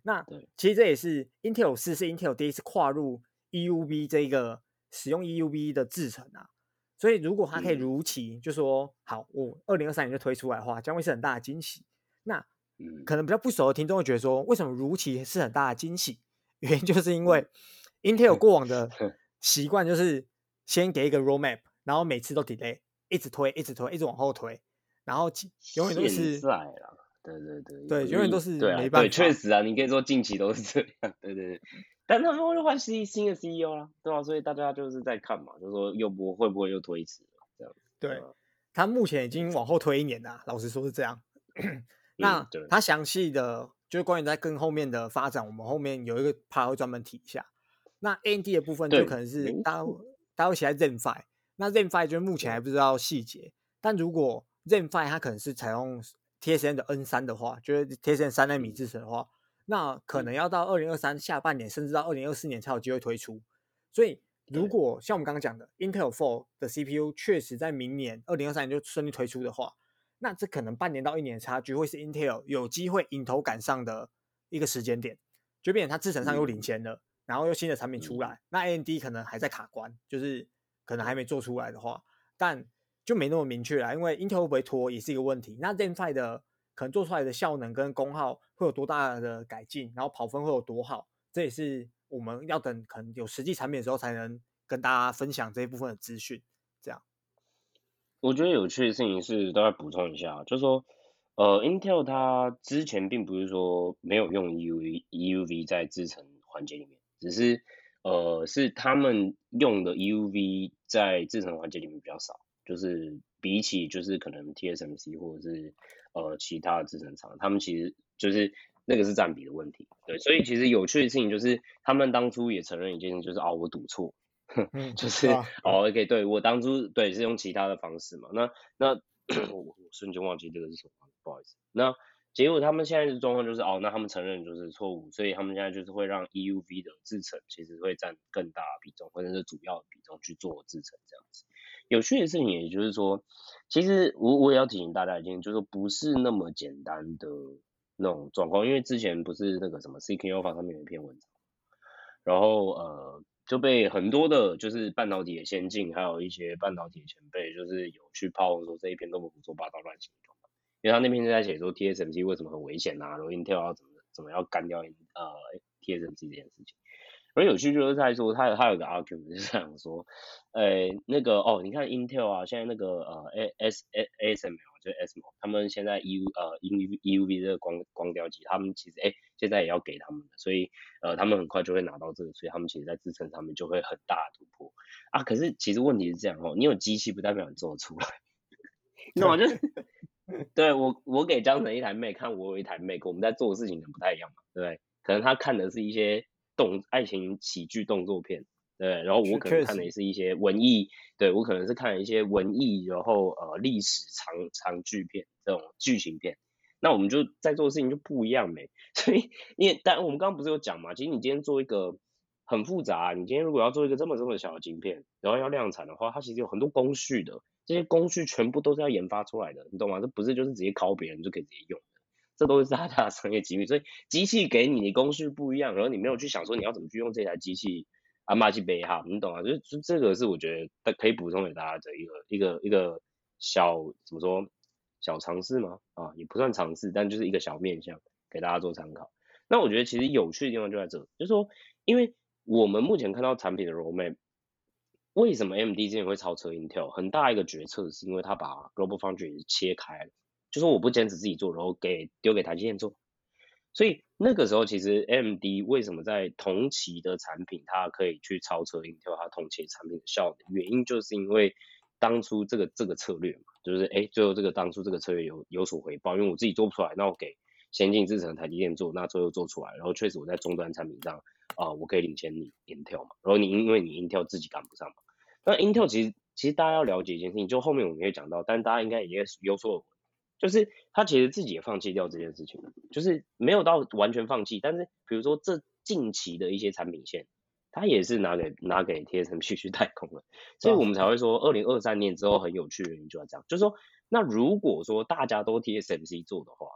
那其实这也是 Intel 四是 Intel 第一次跨入 EUV 这个使用 EUV 的制程啊。所以如果它可以如期，就说好，我二零二三年就推出来的话，将会是很大的惊喜。那可能比较不熟的听众会觉得说，为什么如期是很大的惊喜？原因就是因为 Intel 过往的 习惯就是先给一个 roadmap，然后每次都 delay，一直推，一直推，一直往后推，然后永远都是。对对对，对，永远都是没办法。对，确实啊，你可以说近期都是这样。对对对，但他们会换新新的 CEO 啦，对吧？所以大家就是在看嘛，就是说又不会不会又推迟这样。对，他目前已经往后推一年了，老实说是这样。那他详细的就是关于在更后面的发展，我们后面有一个 part 会专门提一下。那 AMD 的部分就可能是大家大家会写在 Zen Fi 那 Zen Five 就是目前还不知道细节，但如果 Zen Five 它可能是采用 TSM 的 N 三的话，就是 TSM 三纳米制程的话，那可能要到二零二三下半年，甚至到二零二四年才有机会推出。所以如果像我们刚刚讲的 Intel 4的 CPU 确实在明年二零二三年就顺利推出的话，那这可能半年到一年的差距，会是 Intel 有机会迎头赶上的一个时间点，就变成它制程上又领先了，嗯、然后又新的产品出来，嗯、那 AMD 可能还在卡关，就是可能还没做出来的话，但就没那么明确了，因为 Intel 会不会拖也是一个问题。那 Zen 5的可能做出来的效能跟功耗会有多大的改进，然后跑分会有多好，这也是我们要等可能有实际产品的时候才能跟大家分享这一部分的资讯，这样。我觉得有趣的事情是，都要补充一下，就是说，呃，Intel 它之前并不是说没有用 U U V 在制程环节里面，只是呃是他们用的 U V 在制程环节里面比较少，就是比起就是可能 TSMC 或者是呃其他的制程厂，他们其实就是那个是占比的问题，对，所以其实有趣的事情就是他们当初也承认一件事，就是哦，我赌错。就是、啊、哦，OK，对我当初对是用其他的方式嘛，那那我我瞬间忘记这个是什么，不好意思。那结果他们现在的状况就是哦，那他们承认就是错误，所以他们现在就是会让 EUV 的制程其实会占更大的比重，或者是主要的比重去做制程这样子。有趣的事情也就是说，其实我我也要提醒大家一件，就是说不是那么简单的那种状况，因为之前不是那个什么 Seeking Alpha 上面有一篇文章，然后呃。就被很多的，就是半导体的先进，还有一些半导体的前辈，就是有去抛说这一篇都不胡说八道乱七八糟，因为他那篇是在写说 TSMC 为什么很危险啊，然后 Intel 要怎么怎么要干掉呃 TSMC 这件事情。而有趣就是在说，他有他有个 argument 就是想说，呃、欸，那个哦，你看 Intel 啊，现在那个呃 A S A ASML 就是 ASML，他们现在 U 呃 EUV 这个光光雕机，他们其实哎、欸、现在也要给他们的，所以呃他们很快就会拿到这个，所以他们其实在支撑上面就会很大的突破啊。可是其实问题是这样哦，你有机器不代表你做得出来，那我就对我我给江城一台 Mac 看，我有一台 Mac，我们在做的事情可能不太一样嘛，对不对？可能他看的是一些。动爱情喜剧动作片，对，然后我可能看的也是一些文艺，对我可能是看一些文艺，然后呃历史长长剧片这种剧情片，那我们就在做的事情就不一样没。所以，因为但我们刚刚不是有讲嘛，其实你今天做一个很复杂啊，你今天如果要做一个这么这么小的晶片，然后要量产的话，它其实有很多工序的，这些工序全部都是要研发出来的，你懂吗？这不是就是直接拷别人就可以直接用的，这都是大家的商业机密。所以机器给你的工序不一样，然后你没有去想说你要怎么去用这台机器。阿玛基贝哈，你懂啊？就是这个是我觉得可以补充给大家的一个一个一个小怎么说小尝试吗？啊，也不算尝试，但就是一个小面向给大家做参考。那我觉得其实有趣的地方就在这，就是说，因为我们目前看到产品的 roadmap，为什么 M D 之前会超车 Intel？很大一个决策是因为他把 Global Foundry 切开了，就说我不坚持自己做，然后给丢给台积电做。所以那个时候，其实 M D 为什么在同期的产品，它可以去超车 Intel 它同期产品的效能？原因就是因为当初这个这个策略嘛，就是哎，最后这个当初这个策略有有所回报，因为我自己做不出来，那我给先进制程台积电做，那最后做出来，然后确实我在终端产品上啊、我可以领先你 Intel 嘛，然后你因为你 Intel 自己赶不上嘛，那 Intel 其实其实大家要了解一件事情，就后面我们会讲到，但大家应该也有所。就是他其实自己也放弃掉这件事情了，就是没有到完全放弃，但是比如说这近期的一些产品线，他也是拿给拿给 TSMC 去代工了，所以我们才会说二零二三年之后很有趣的原因就要这样，就是说那如果说大家都 TSMC 做的话，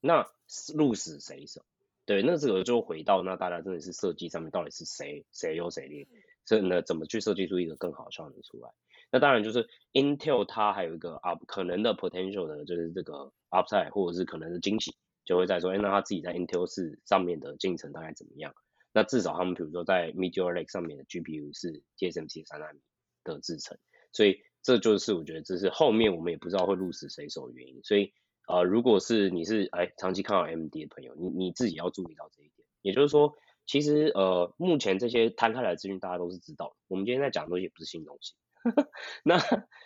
那鹿死谁手？对，那这个就回到那大家真的是设计上面到底是谁谁优谁劣，所以呢怎么去设计出一个更好的效能出来？那当然就是 Intel 它还有一个 up 可能的 potential 的，就是这个 upside 或者是可能的惊喜，就会在说，哎，那他自己在 Intel 四上面的进程大概怎么样？那至少他们比如说在 Meteor Lake 上面的 GPU 是 TSMC 三纳米的制程，所以这就是我觉得这是后面我们也不知道会鹿死谁手的原因。所以呃，如果是你是哎长期看好 MD 的朋友，你你自己要注意到这一点。也就是说，其实呃目前这些摊开来的资讯大家都是知道的，我们今天在讲的东西也不是新东西。那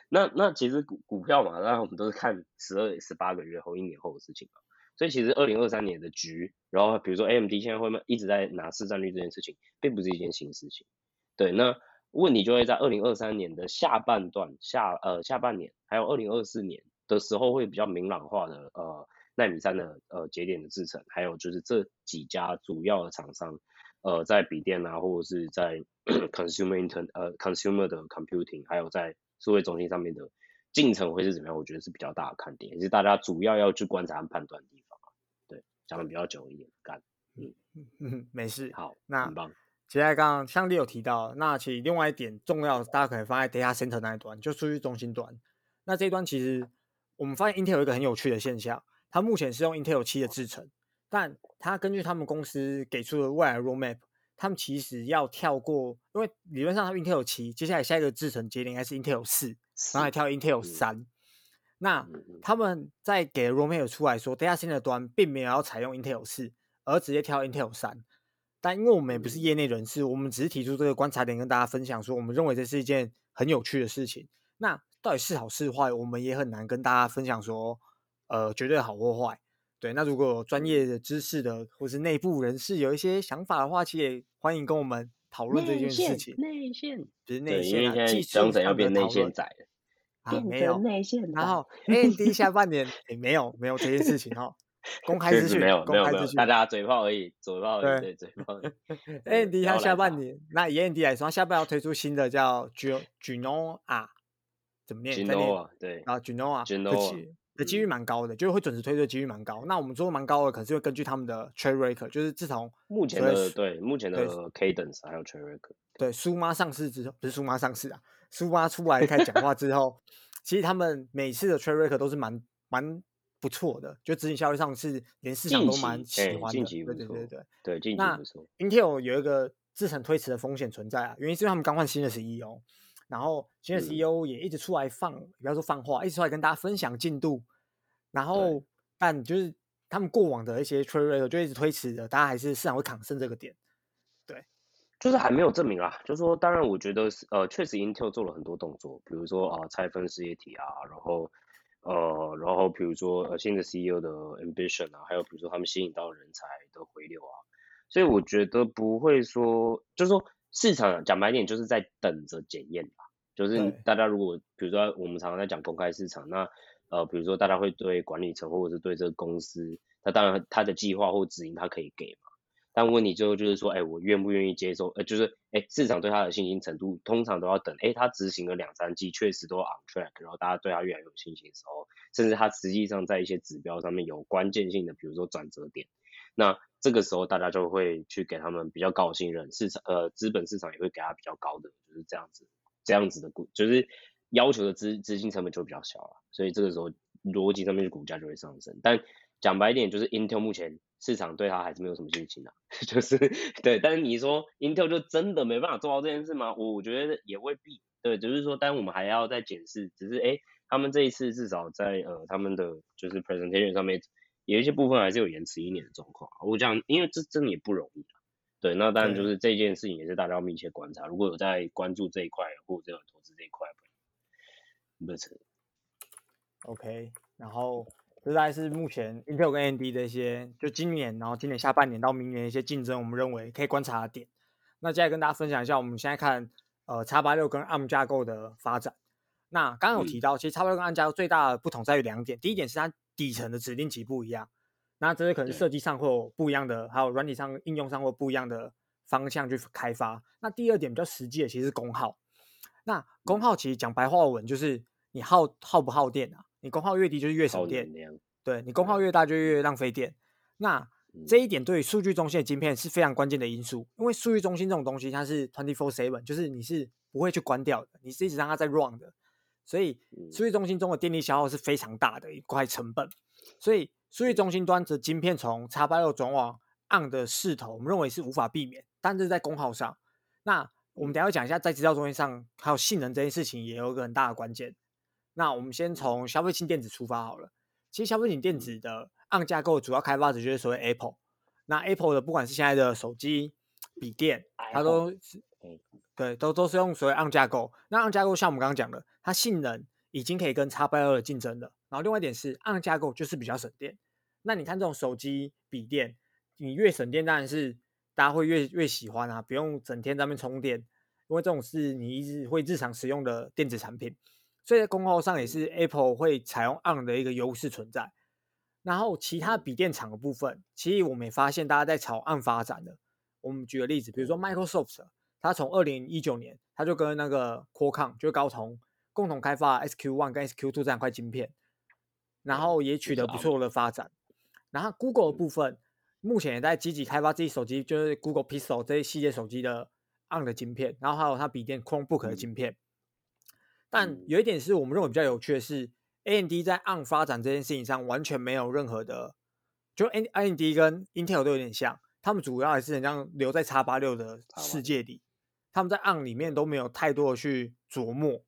那那其实股股票嘛，那我们都是看十二十八个月后一年后的事情嘛。所以其实二零二三年的局，然后比如说 AMD 现在会一直在拿市占率这件事情，并不是一件新事情。对，那问题就会在二零二三年的下半段下呃下半年，还有二零二四年的时候会比较明朗化的呃奈米三的呃节点的制程，还有就是这几家主要的厂商。呃，在笔电啊，或者是在 consumer inter 呃 consumer 的 computing，还有在数位中心上面的进程会是怎么样？我觉得是比较大的看点，也是大家主要要去观察和判断的地方。对，讲的比较久一点，干，嗯嗯，没事。好，那很棒。其实刚刚像你有提到，那其实另外一点重要，大家可能放在 data center 那一端，就数据中心端。那这一端其实我们发现 Intel 有一个很有趣的现象，它目前是用 Intel 七的制程。但他根据他们公司给出的未来 roadmap，他们其实要跳过，因为理论上他 Intel 七，接下来下一个制程节点应该是 Intel 四，然后还跳 Intel 三、嗯。那他们在给 roadmap 出来说，data center 端并没有要采用 Intel 四，而直接跳 Intel 三。但因为我们也不是业内人士，我们只是提出这个观察点跟大家分享，说我们认为这是一件很有趣的事情。那到底是好是坏，我们也很难跟大家分享说，呃，绝对好或坏。对，那如果有专业的知识的，或是内部人士有一些想法的话，其实也欢迎跟我们讨论这件事情。内线，就是内线啊，技术上要变内线仔了啊，没有内线。然后 AMD 下半年也没有没有这件事情哦，公开资讯没有，公开资讯，大家嘴炮而已，嘴炮而已，对，嘴炮。AMD 它下半年，那以 AMD 来说，它下半年要推出新的叫 Genoa 啊，怎么念？Geno 啊对，啊 Genoa，Genoa。的几率蛮高的，就是会准时推的几率蛮高。那我们说蛮高的，可是会根据他们的 trade record，就是自从目前的对目前的 cadence 还有 trade record，对苏妈上市之后，不是苏妈上市啊，苏妈出来开始讲话之后，其实他们每次的 trade record 都是蛮蛮不错的，就执行效率上是连市场都蛮喜欢的。近期不错，对对对对对，近期不错。Intel 有一个制程推迟的风险存在啊，原因是因为他们刚换新的 CEO。然后新的 CEO 也一直出来放，嗯、不要说放话，一直出来跟大家分享进度。然后，但就是他们过往的一些 trade record 就一直推迟的，大家还是市场会扛胜这个点。对，就是还没有证明啊。就是说，当然我觉得呃，确实 Intel 做了很多动作，比如说啊、呃，拆分事业体啊，然后呃，然后比如说呃，新的 CEO 的 ambition 啊，还有比如说他们吸引到人才的回流啊。所以我觉得不会说，就是说市场讲白点，就是在等着检验吧。就是大家如果比如说我们常常在讲公开市场，那呃，比如说大家会对管理层或者是对这个公司，那当然他的计划或指引他可以给嘛。但问题最后就是说，哎，我愿不愿意接受？呃，就是，哎，市场对他的信心程度，通常都要等，哎，他执行了两三季，确实都 on track，然后大家对他越来越有信心的时候，甚至他实际上在一些指标上面有关键性的，比如说转折点，那这个时候大家就会去给他们比较高的信任，市场，呃，资本市场也会给他比较高的，就是这样子，这样子的股，就是。要求的资资金成本就比较小了，所以这个时候逻辑上面的股价就会上升。但讲白一点，就是 Intel 目前市场对它还是没有什么信心的，就是对。但是你说 Intel 就真的没办法做到这件事吗？我我觉得也未必。对，就是说，但我们还要再检视。只是哎，他们这一次至少在呃他们的就是 presentation 上面有一些部分还是有延迟一年的状况。我讲，因为这真的也不容易。对，那当然就是这件事情也是大家要密切观察。如果有在关注这一块或者有投资这一块。OK，然后这大概是目前 Intel 跟 AMD 的一些，就今年，然后今年下半年到明年的一些竞争，我们认为可以观察的点。那接下来跟大家分享一下，我们现在看呃 X 八六跟 ARM 架构的发展。那刚刚有提到，其实 X 八六跟 ARM 架构最大的不同在于两点，第一点是它底层的指令集不一样，那这些可能设计上会有不一样的，还有软体上应用上会有不一样的方向去开发。那第二点比较实际的，其实是功耗。那功耗其实讲白话文就是。你耗耗不耗电啊？你功耗越低就是越省电，对，你功耗越大就越浪费电。那这一点对于数据中心的晶片是非常关键的因素，因为数据中心这种东西它是 twenty four seven，就是你是不会去关掉的，你是一直让它在 run 的，所以数据中心中的电力消耗是非常大的一块成本。所以数据中心端的晶片从 X 八六转往 ARM 的势头，我们认为是无法避免，但是在功耗上，那我们等下会讲一下在制造中心上还有性能这件事情也有一个很大的关键。那我们先从消费性电子出发好了。其实消费性电子的 ARM 架构主要开发者就是所谓 Apple。那 Apple 的不管是现在的手机、笔电，它都是对，都都是用所谓 ARM 架构。那 ARM 架构像我们刚刚讲的，它性能已经可以跟 x 八六的竞争了。然后另外一点是 ARM 架构就是比较省电。那你看这种手机、笔电，你越省电当然是大家会越越喜欢啊，不用整天在那边充电，因为这种是你一直会日常使用的电子产品。所以在功耗上也是 Apple 会采用 on 的一个优势存在。然后其他笔电厂的部分，其实我们也发现大家在朝 on 发展的。我们举个例子，比如说 Microsoft，它从二零一九年，它就跟那个 Qualcomm 就是高通共同开发 SQ One 跟 SQ Two 这两块晶片，然后也取得不错的发展。然后 Google 的部分，目前也在积极开发自己手机，就是 Google Pixel 这一系列手机的 ARM 的晶片，然后还有它笔电 Chromebook 的晶片。但有一点是我们认为比较有趣的是，AMD 在 ARM 发展这件事情上完全没有任何的，就 AMD 跟 Intel 都有点像，他们主要还是很像留在 X 八六的世界里，他们在 ARM 里面都没有太多的去琢磨。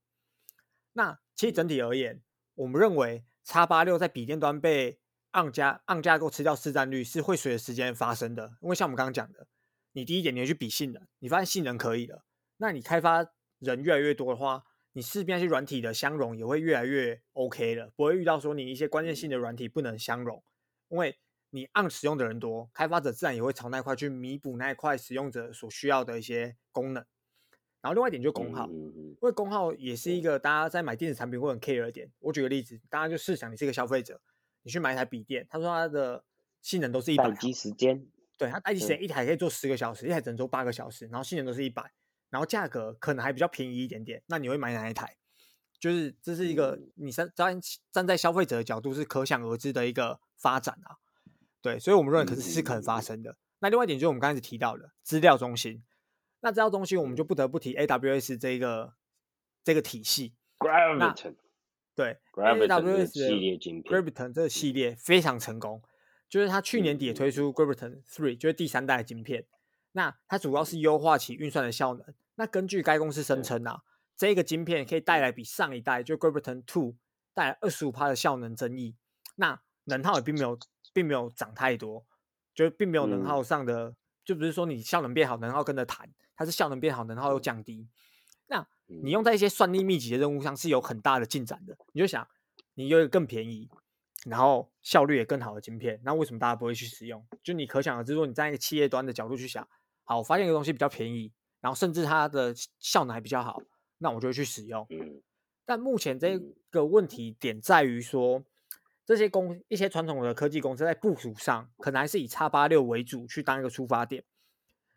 那其实整体而言，我们认为 X 八六在笔电端被 ARM 架 ARM 架构吃掉市占率是会随着时间发生的，因为像我们刚刚讲的，你第一点你要去比性能，你发现性能可以了，那你开发人越来越多的话。你势必那些软体的相容也会越来越 OK 了，不会遇到说你一些关键性的软体不能相容，因为你 ARM 使用的人多，开发者自然也会朝那块去弥补那一块使用者所需要的一些功能。然后另外一点就是功耗，因为功耗也是一个大家在买电子产品会很 care 的点。我举个例子，大家就试想你是一个消费者，你去买一台笔电，他说它的性能都是一百，待机时间，对，它待机时间一台可以做十个小时，一台只能做八个小时，然后性能都是一百。然后价格可能还比较便宜一点点，那你会买哪一台？就是这是一个你站站站在消费者的角度是可想而知的一个发展啊。对，所以我们认为可是是可能发生的。那另外一点就是我们刚才提到的资料中心，那资料中心我们就不得不提 AWS 这一个这个体系。Graviton 对 Graviton 系列晶片 Graviton 这个系列非常成功，就是它去年底也推出 Graviton Three，就是第三代的晶片。那它主要是优化其运算的效能。那根据该公司声称啊，这个晶片可以带来比上一代就 Graviton Two 带来二十五趴的效能增益。那能耗也并没有，并没有涨太多，就并没有能耗上的，嗯、就不是说你效能变好，能耗跟着弹，它是效能变好，能耗又降低。那你用在一些算力密集的任务上是有很大的进展的。你就想，你有一个更便宜，然后效率也更好的晶片，那为什么大家不会去使用？就你可想而知，说你在一个企业端的角度去想，好，我发现一个东西比较便宜。然后甚至它的效能还比较好，那我就会去使用。但目前这个问题点在于说，这些公一些传统的科技公司在部署上，可能还是以叉八六为主去当一个出发点。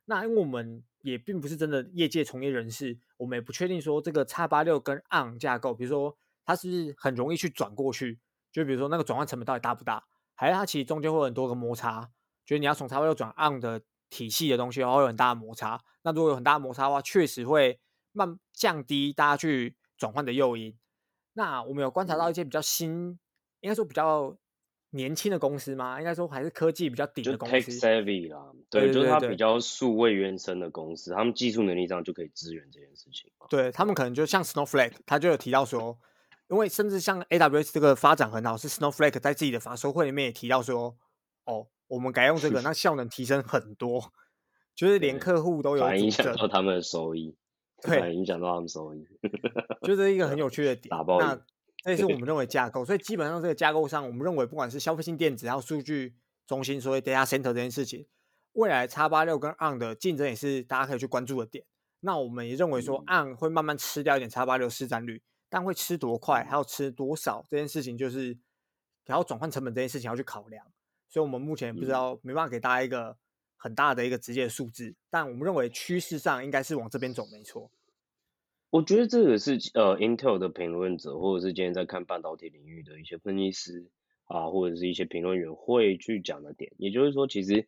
那因为我们也并不是真的业界从业人士，我们也不确定说这个叉八六跟 on 架构，比如说它是不是很容易去转过去，就比如说那个转换成本到底大不大，还是它其实中间会有很多个摩擦，就是你要从叉八六转 on 的体系的东西，然后会有很大的摩擦。那如果有很大的摩擦的话，确实会慢降低大家去转换的诱因。那我们有观察到一些比较新，应该说比较年轻的公司吗？应该说还是科技比较顶的公司。tech savvy 啦，对，对，对，对，就是它比较数位原生的公司，他们技术能力上就可以支援这件事情。对，他们可能就像 Snowflake，他就有提到说，因为甚至像 AWS 这个发展很好，是 Snowflake 在自己的发售会里面也提到说，哦，我们改用这个，那效能提升很多。就是连客户都有影响到他们的收益，对，影响到他们收益，就是一个很 有趣的点。打包，那这也是我们认为架构，所以基本上这个架构上，我们认为不管是消费性电子，还有数据中心，所谓 data center 这件事情，未来 x 八六跟 on 的竞争也是大家可以去关注的点。那我们也认为说，on 会慢慢吃掉一点 x 八六市占率，但会吃多快，还要吃多少这件事情，就是然后转换成本这件事情要去考量。所以我们目前不知道，没办法给大家一个。很大的一个直接的数字，但我们认为趋势上应该是往这边走，没错。我觉得这个是呃，Intel 的评论者，或者是今天在看半导体领域的一些分析师啊，或者是一些评论员会去讲的点。也就是说，其实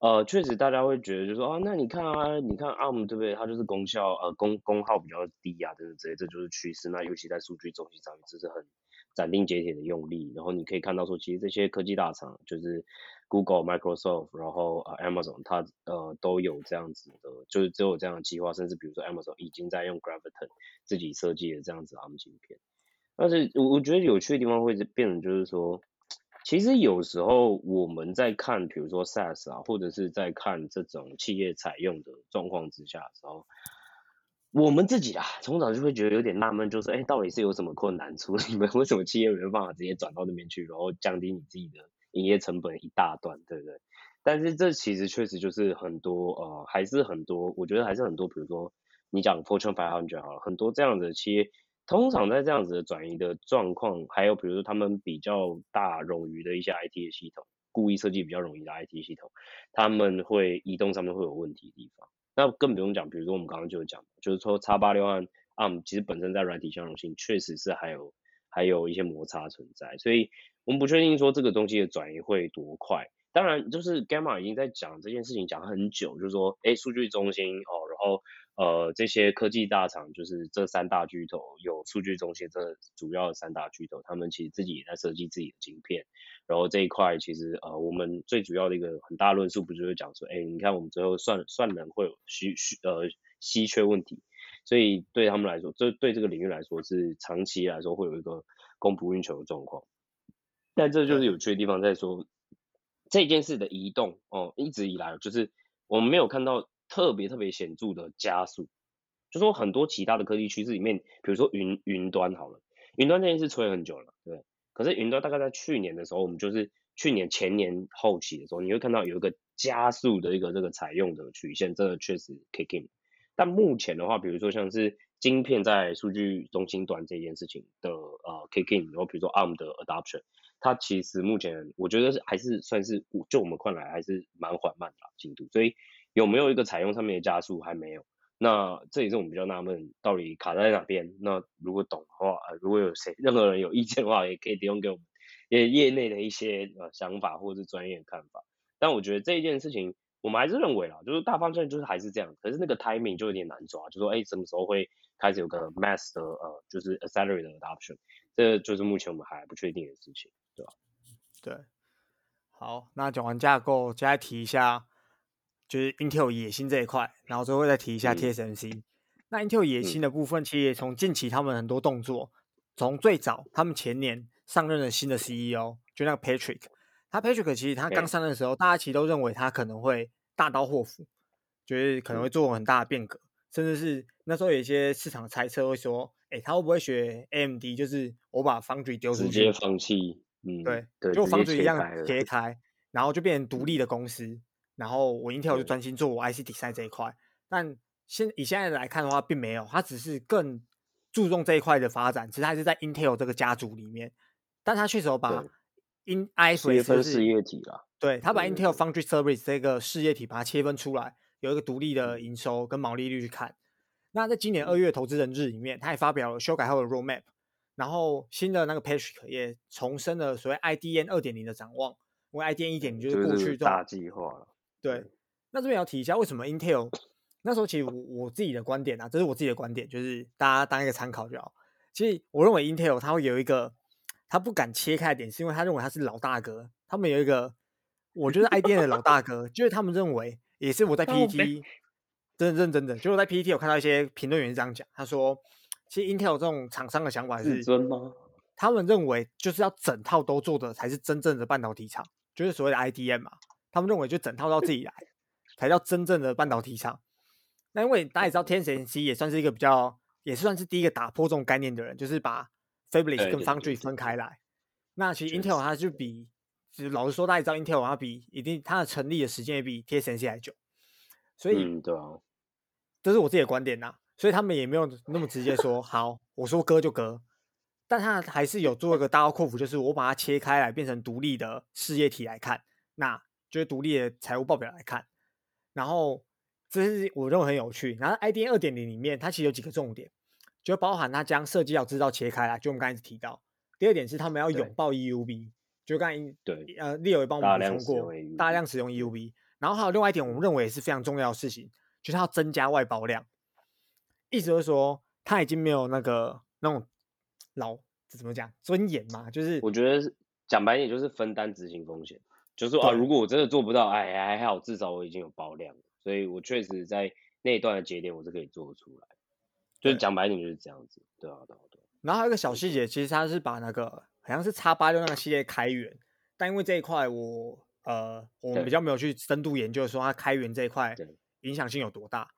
呃，确实大家会觉得，就是说啊，那你看啊，你看 ARM 对不对？它就是功效呃功功耗比较低啊，等等之类，这就是趋势。那尤其在数据中心上面，这是很斩钉截铁的用力。然后你可以看到说，其实这些科技大厂就是。Google、Microsoft，然后呃 Amazon，它呃都有这样子的，就是只有这样的计划，甚至比如说 Amazon 已经在用 Graviton 自己设计的这样子 ARM 芯片。但是我我觉得有趣的地方会变成就是说，其实有时候我们在看，比如说 SaaS 啊，或者是在看这种企业采用的状况之下的时候，我们自己啊，从早就会觉得有点纳闷，就是哎，到底是有什么困难处？你 们为什么企业没有办法直接转到那边去，然后降低你自己的？营业成本一大段，对不对？但是这其实确实就是很多呃，还是很多，我觉得还是很多，比如说你讲 Fortune 500好了，很多这样子的企业，通常在这样子的转移的状况，还有比如说他们比较大冗余的一些 IT 系统，故意设计比较冗余的 IT 系统，他们会移动上面会有问题的地方。那更不用讲，比如说我们刚刚就有讲，就是说 X86 和 ARM 其实本身在软体相容性确实是还有还有一些摩擦存在，所以。我们不确定说这个东西的转移会多快，当然就是 Gamma 已经在讲这件事情讲很久，就是说，哎，数据中心哦，然后呃这些科技大厂就是这三大巨头有数据中心这主要的三大巨头，他们其实自己也在设计自己的晶片，然后这一块其实呃我们最主要的一个很大论述不就是讲说，哎，你看我们最后算算能会有稀稀呃稀缺问题，所以对他们来说，这对这个领域来说是长期来说会有一个供不应求的状况。但这就是有趣的地方，在说这件事的移动哦，一直以来就是我们没有看到特别特别显著的加速，就说很多其他的科技趋势里面，比如说云云端好了，云端这件事吹很久了，对。可是云端大概在去年的时候，我们就是去年前年后期的时候，你会看到有一个加速的一个这个采用的曲线，真的确实 kick in。但目前的话，比如说像是晶片在数据中心端这件事情的呃 kick in，然后比如说 ARM 的 adoption。它其实目前我觉得是还是算是，就我们看来还是蛮缓慢的进度，所以有没有一个采用上面的加速还没有。那这也是我们比较纳闷，到底卡在哪边？那如果懂的话，如果有谁任何人有意见的话，也可以提供给我们，也业内的一些呃想法或者是专业的看法。但我觉得这一件事情，我们还是认为啦，就是大方向就是还是这样，可是那个 timing 就有点难抓，就说哎什么时候会开始有个 mass 的呃就是 accelerated adoption，这就是目前我们还不确定的事情。对吧？对，好，那讲完架构，再来提一下，就是 Intel 野心这一块，然后最后再提一下 TSMC。嗯、那 Intel 野心的部分，其实从近期他们很多动作，从最早他们前年上任的新的 CEO，就那个 Patrick，他 Patrick 其实他刚上任的时候，大家其实都认为他可能会大刀阔斧，就是可能会做很大的变革，甚至是那时候有一些市场猜测会说，哎，他会不会学 AMD，就是我把 Foundry 丢出去，直接放弃。嗯，对，就房子一样切开，然后就变成独立的公司，然后我 Intel 就专心做我 IC Design 这一块。但现以现在来看的话，并没有，它只是更注重这一块的发展，其实还是在 Intel 这个家族里面，但它确实有把 In IFRS 分事业体了，对，它把 Intel Foundry Service 这个事业体把它切分出来，有一个独立的营收跟毛利率去看。那在今年二月投资人日里面，他也发表了修改后的 Roadmap，然后新的那个 Patrick 也重申了所谓 IDN 二点零的展望，因为 IDN 一点零就是过去就是大计划了。对，那这边要提一下，为什么 Intel 那时候其实我我自己的观点啊，这是我自己的观点，就是大家当一个参考就好。其实我认为 Intel 它会有一个他不敢切开的点，是因为他认为他是老大哥。他们有一个，我觉得 IDN 的老大哥，就是他们认为，也是我在 PPT。真的认真的，就是我在 PPT 有看到一些评论员这样讲，他说，其实 Intel 这种厂商的想法是，他们认为就是要整套都做的才是真正的半导体厂，就是所谓的 IDM 嘛。他们认为就整套都要自己来，才叫真正的半导体厂。那因为大家也知道天神 C 也算是一个比较，也算是第一个打破这种概念的人，就是把 Fabless 跟 Foundry 分开来。那其实 Intel 它就比，老实说，大家也知道 Intel 它比一定它的成立的时间也比 TSMC 还久。所以，嗯，对啊，这是我自己的观点呐。所以他们也没有那么直接说 好，我说割就割，但他还是有做一个大刀阔斧，就是我把它切开来变成独立的事业体来看，那就是独立的财务报表来看。然后这是我认为很有趣。然后 IDN 二点零里面，它其实有几个重点，就包含它将设计要制造切开来，就我们刚才提到。第二点是他们要拥抱 EUV，就刚才对呃 Leo 也帮我们补充过，大量使用 EUV。然后还有另外一点，我们认为也是非常重要的事情，就是它要增加外包量。意思就是说，他已经没有那个那种老怎么讲尊严嘛，就是我觉得讲白一点，就是分担执行风险。就是说啊，如果我真的做不到，哎，还好，至少我已经有包量，所以我确实在那一段的节点，我是可以做得出来。就是讲白一点，就是这样子，对啊，对啊，对。然后还有一个小细节，其实他是把那个好像是叉八六那个系列开源，但因为这一块我。呃，我们比较没有去深度研究说它开源这一块影响性有多大，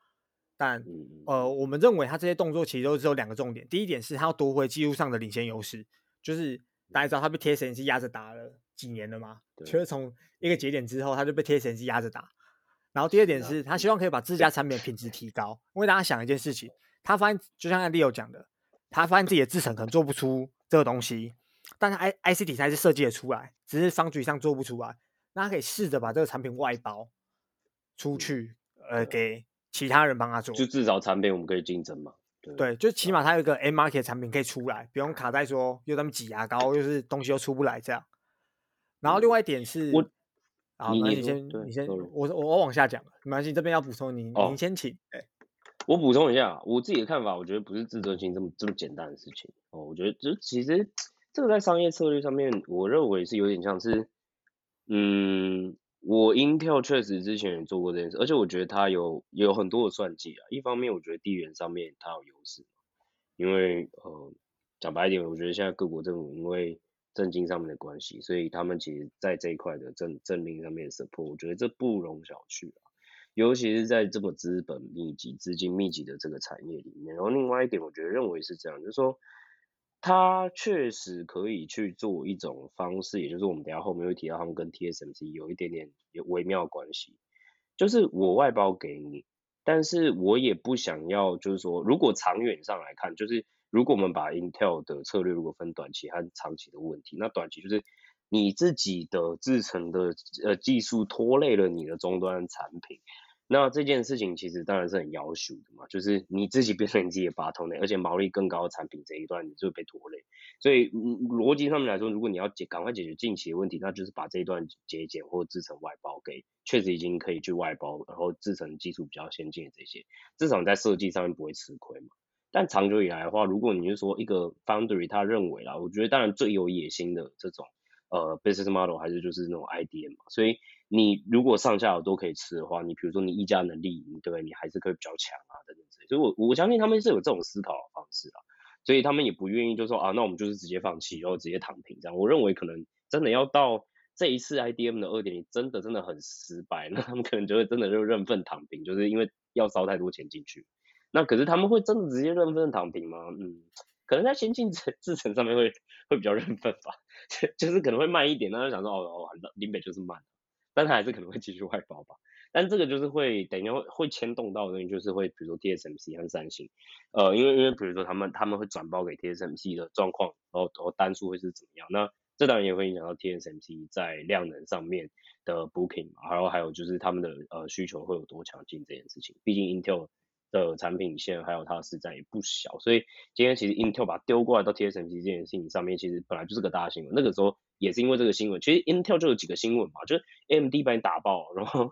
但呃，我们认为他这些动作其实都只有两个重点。第一点是他要夺回技术上的领先优势，就是大家知道他被 TSMC 压着打了几年了嘛，就是从一个节点之后，他就被 TSMC 压着打。然后第二点是他希望可以把自家产品的品质提高，因为大家想一件事情，他发现就像 Leo 讲的，他发现自己的制程可能做不出这个东西，但是 I IC 底材是设计的出来，只是 Foundry 上做不出来。那他可以试着把这个产品外包出去，呃，给其他人帮他做，就至少产品我们可以竞争嘛。对，对就起码它有一个 M market 产品可以出来，不用卡在说又他们挤牙膏，又是东西又出不来这样。然后另外一点是，我，啊，你你先你先，我我我往下讲，没关系，这边要补充，你您先请。对，我补充一下，我自己的看法，我觉得不是自尊心这么这么简单的事情哦。我觉得就其实这个在商业策略上面，我认为是有点像是。嗯，我 Intel 确实之前也做过这件事，而且我觉得它有有很多的算计啊。一方面，我觉得地缘上面它有优势，因为呃，讲白一点，我觉得现在各国政府因为政经上面的关系，所以他们其实在这一块的政政令上面的 support，我觉得这不容小觑啊。尤其是在这么资本密集、资金密集的这个产业里面。然后另外一点，我觉得认为是这样，就是说。它确实可以去做一种方式，也就是我们等下后面会提到，他们跟 TSMC 有一点点有微妙关系，就是我外包给你，但是我也不想要，就是说，如果长远上来看，就是如果我们把 Intel 的策略如果分短期和长期的问题，那短期就是你自己的制成的呃技术拖累了你的终端产品。那这件事情其实当然是很要求的嘛，就是你自己变成你自己的 bottleneck，而且毛利更高的产品这一段你就会被拖累。所以逻辑上面来说，如果你要解赶快解决近期的问题，那就是把这一段节俭或制成外包给确实已经可以去外包，然后制成技术比较先进的这些，至少在设计上面不会吃亏嘛。但长久以来的话，如果你是说一个 foundry 他认为啦，我觉得当然最有野心的这种呃 business model 还是就是那种 IDM 嘛，所以。你如果上下游都可以吃的话，你比如说你议价能力，对不对？你还是可以比较强啊，等等之类。所以我我相信他们是有这种思考的方式啊，所以他们也不愿意就说啊，那我们就是直接放弃，然后直接躺平这样。我认为可能真的要到这一次 IDM 的二点零真的真的很失败，那他们可能就会真的就认份躺平，就是因为要烧太多钱进去。那可是他们会真的直接认份躺平吗？嗯，可能在先进制制程上面会会比较认份吧，就是可能会慢一点，那就想说哦哦，林北就是慢。但他还是可能会继续外包吧，但这个就是会等一下会会牵动到的东西，就是会比如说 TSMC 和三星，呃，因为因为比如说他们他们会转包给 TSMC 的状况，然后然后单数会是怎么样？那这当然也会影响到 TSMC 在量能上面的 booking，然后还有就是他们的呃需求会有多强劲这件事情。毕竟 Intel 的产品线还有它的市占也不小，所以今天其实 Intel 把它丢过来到 TSMC 这件事情上面，其实本来就是个大新闻。那个时候也是因为这个新闻，其实 Intel 就有几个新闻嘛，就是 AMD 把你打爆，然后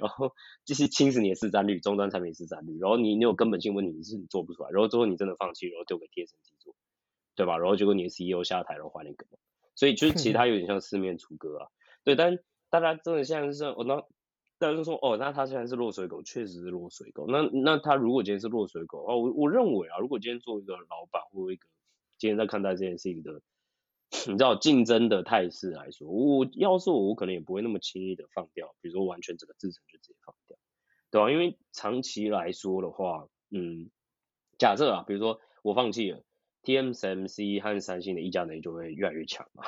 然后就是侵蚀你的市占率，终端产品市占率，然后你你有根本性问题是你做不出来，然后最后你真的放弃，然后丢给 TSMC 做，对吧？然后结果你的 CEO 下台，然后换一个，所以就是其实 它有点像四面楚歌啊。对，但大家真的现在是我那。但是说哦，那他现在是落水狗，确实是落水狗。那那他如果今天是落水狗哦，我我认为啊，如果今天做一个老板或一个今天在看待这件事情的，你知道竞争的态势来说，我要是我，我可能也不会那么轻易的放掉，比如说完全整个制程就直接放掉，对吧？因为长期来说的话，嗯，假设啊，比如说我放弃了，TSMC 和三星的议价能力就会越来越强嘛。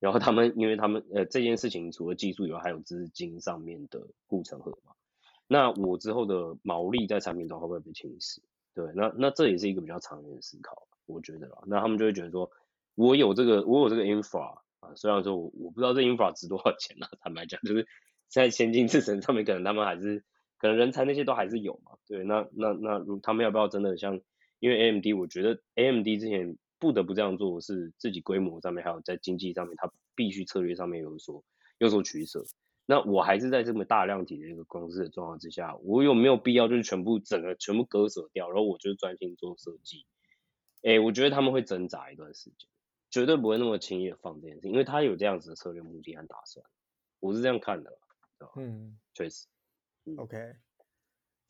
然后他们，因为他们呃这件事情除了技术以外，还有资金上面的护城河嘛。那我之后的毛利在产品端会不会被侵蚀？对，那那这也是一个比较长远的思考，我觉得啦。那他们就会觉得说，我有这个，我有这个 infra 啊，虽然说我我不知道这 infra 值多少钱啊，坦白讲，就是在先进制程上面，可能他们还是可能人才那些都还是有嘛。对，那那那如他们要不要真的像，因为 AMD，我觉得 AMD 之前。不得不这样做，是自己规模上面，还有在经济上面，它必须策略上面有所有所取舍。那我还是在这么大量体的一个公司的状况之下，我有没有必要就是全部整个全部割舍掉，然后我就专心做设计？哎、欸，我觉得他们会挣扎一段时间，绝对不会那么轻易的放这件事，因为他有这样子的策略目的和打算。我是这样看的，嗯，确实、嗯、，OK，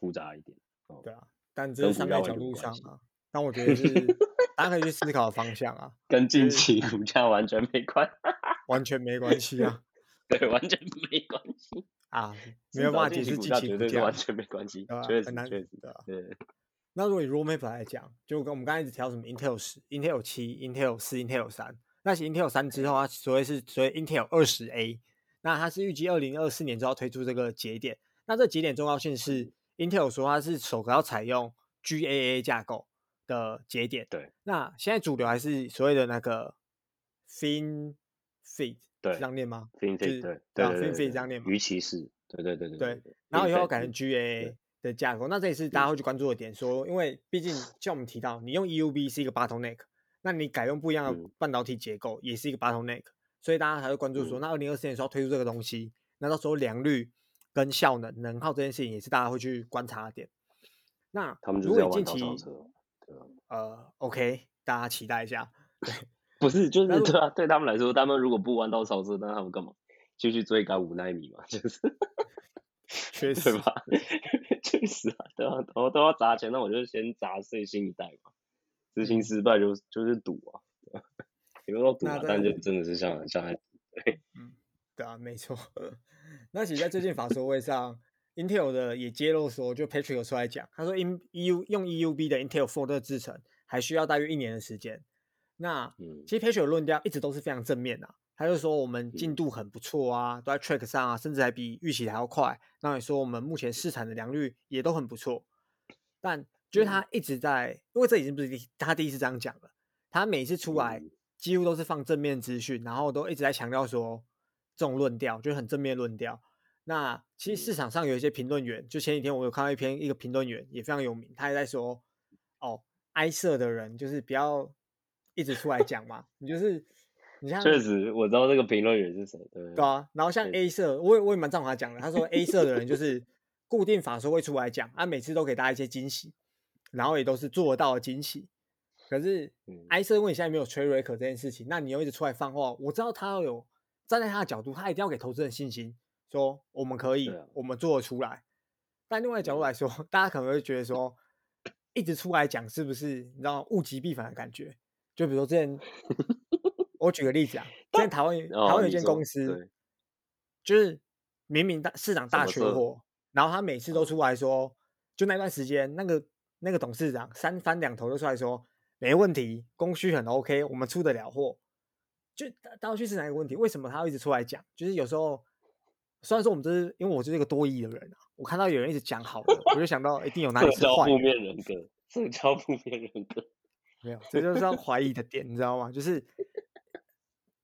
复杂一点，对啊，但这是商业角度上啊，但我觉得是。大家可以去思考的方向啊，跟近期股价完全没关，完全没关系啊，对，完全没关系啊，没有办法解释近期股价完全没关系，确实很难确实的。对，那如果以 roadmap 来讲，就跟我们刚才一直提到什么 Intel 十、Intel 七、Intel 四、Intel 三，那些 Intel 三之后，它所谓是所谓 Intel 二十 A，那它是预计二零二四年就要推出这个节点，那这节点重要性是 Intel 说它是首个要采用 GAA 架构。的节点，对，那现在主流还是所谓的那个 FinFET，对，这样念吗？FinFET，对，对对，FinFET 这样念吗？鱼鳍式，对对对对对。然后以后改成 GAA 的架构，那这也是大家会去关注的点，说，因为毕竟像我们提到，你用 EUV 是一个 bottleneck，那你改用不一样的半导体结构也是一个 bottleneck，所以大家还会关注说，那二零二四年时候推出这个东西，那到时候良率跟效能、能耗这件事情也是大家会去观察的点。那如果近期呃，OK，大家期待一下。对，不是，就是对啊，对他们来说，他们如果不弯道超车，那他们干嘛？就去追赶五纳米嘛，就是，确实吧？确实啊，对啊，都都要砸钱，那我就先砸碎新一代嘛。执行失败就就是赌啊，也不说赌啊，但就真的是像像对，嗯，对啊，没错。那其实，在最近法说会上。Intel 的也揭露说，就 Patrick 有出来讲，他说 In EU 用 EUB 的 Intel Four 的制程还需要大约一年的时间。那其实 Patrick 论调一直都是非常正面的，啊，他就说我们进度很不错啊，都在 track 上啊，甚至还比预期还要快。那也说我们目前试产的良率也都很不错。但就是他一直在，因为这已经不是他第一次这样讲了，他每次出来几乎都是放正面资讯，然后都一直在强调说这种论调就是很正面论调。那其实市场上有一些评论员，就前几天我有看到一篇一个评论员也非常有名，他也在说，哦，哀色的人就是不要一直出来讲嘛，你就是你像确实我知道这个评论员是谁，对对啊，然后像 A 色，我也我也蛮赞同他讲的，他说 A 色的人就是固定法说会出来讲，他每次都给大家一些惊喜，然后也都是做得到的惊喜，可是哀色因为你现在没有 trade record 这件事情，那你又一直出来放话，我知道他要有站在他的角度，他一定要给投资人信心。说我们可以，啊、我们做得出来。但另外角度来说，大家可能会觉得说，一直出来讲是不是你知道物极必反的感觉？就比如说之前，我举个例子啊，之前台湾台湾有一间公司，就是明明大市场大缺货，然后他每次都出来说，就那段时间，那个那个董事长三番两头都出来说没问题，供需很 OK，我们出得了货。就大家去市场一个问题，为什么他要一直出来讲？就是有时候。虽然说我们这是因为我就是一个多疑的人啊，我看到有人一直讲好的，我就想到一定有哪里是坏。负面人格，社交负面人格，没有，这就是要怀疑的点，你知道吗？就是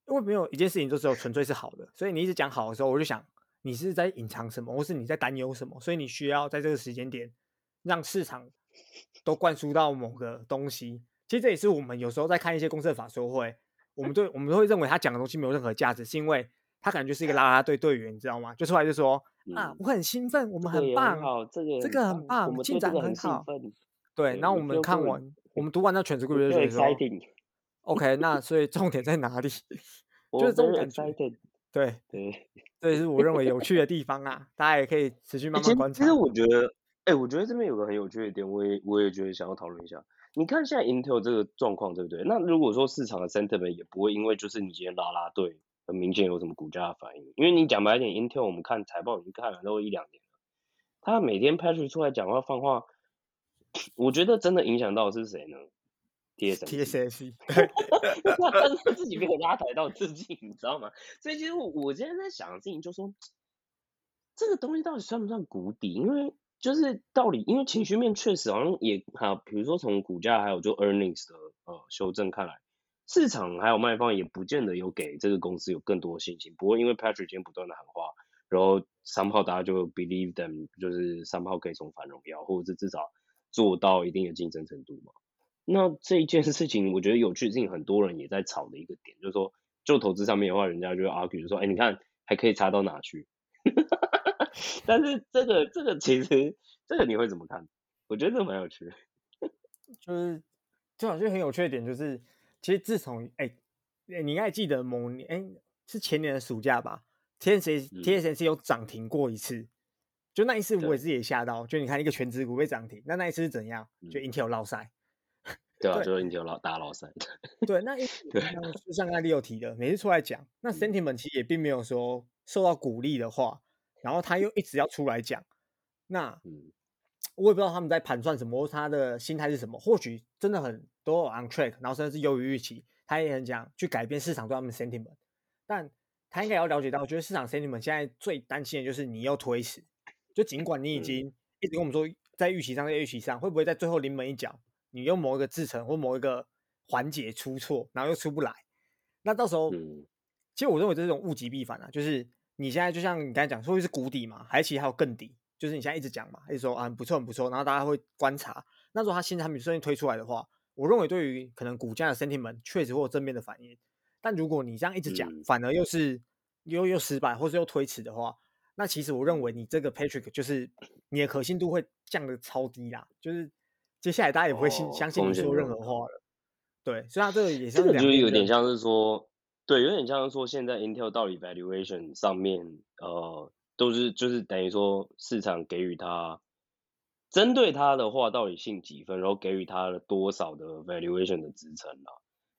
因为没有一件事情就只有纯粹是好的，所以你一直讲好的时候，我就想你是在隐藏什么，或是你在担忧什么，所以你需要在这个时间点让市场都灌输到某个东西。其实这也是我们有时候在看一些公司的法说会，我们对我们都会认为他讲的东西没有任何价值，是因为他感觉是一个啦啦队队员，你知道吗？就出来就说。啊，我很兴奋，我们很棒，这个这个很棒，进展很好。对，对，然后我们看完，我们读完那全职故事的时候，OK，那所以重点在哪里？就是这种感觉。对对，这是我认为有趣的地方啊，大家也可以持续慢慢观察。其实我觉得，哎、欸，我觉得这边有个很有趣的点，我也我也觉得想要讨论一下。你看现在 Intel 这个状况，对不对？那如果说市场的 sentiment 也不会因为就是你今天拉拉队。很明显有什么股价的反应，因为你讲白一点，Intel 我们看财报已经看了都一两年了，他每天 Patrick 出来讲话放话，我觉得真的影响到的是谁呢？TSMC，他自己没有拉抬到自己，你知道吗？所以其实我我今天在想的事情就是说，这个东西到底算不算谷底？因为就是道理，因为情绪面确实好像也好，比如说从股价还有就 earnings 的呃修正看来。市场还有卖方也不见得有给这个公司有更多的信心，不过因为 Patrick 今天不断的喊话，然后三炮大家就 believe them，就是三炮可以重返荣耀，或者是至少做到一定的竞争程度嘛。那这一件事情，我觉得有趣的事情，很多人也在炒的一个点，就是说，就投资上面的话，人家就 argue 说，哎，你看还可以差到哪去？但是这个这个其实这个你会怎么看？我觉得这个蛮有趣的，就是就好像很有趣的点就是。其实自从哎，你应该记得某年哎是前年的暑假吧，TSMC TSMC 有涨停过一次，就那一次我也自己也吓到，就你看一个全职股被涨停，那那一次是怎样？就 Intel 落赛，对啊，就是 Intel 老大老三。对，那一次就像刚才你有提的，每次出来讲，那 sentiment 其实也并没有说受到鼓励的话，然后他又一直要出来讲，那我也不知道他们在盘算什么，或他的心态是什么，或许真的很。都 on track，然后甚至是优于预期，他也很讲去改变市场对他们的 sentiment，但他应该要了解到，我觉得市场 sentiment 现在最担心的就是你又推迟，就尽管你已经一直跟我们说在预期上，在预期上会不会在最后临门一脚，你用某一个制成或某一个环节出错，然后又出不来，那到时候，其实我认为这种物极必反啊，就是你现在就像你刚才讲，说是谷底嘛，还是其实还有更低，就是你现在一直讲嘛，一直说啊很不错很不错，然后大家会观察，那如果他新产品顺利推出来的话。我认为对于可能股价的 sentiment 确实会有正面的反应，但如果你这样一直讲，嗯、反而又是又又失败，或是又推迟的话，那其实我认为你这个 Patrick 就是你的可信度会降的超低啦，就是接下来大家也不会信、哦、相信你说任何话了。对，所以它这个也是这个就是有点像是说，对，有点像是说现在 Intel 到底 valuation 上面呃都是就是等于说市场给予它。针对他的话，到底信几分，然后给予他了多少的 valuation 的支撑啊？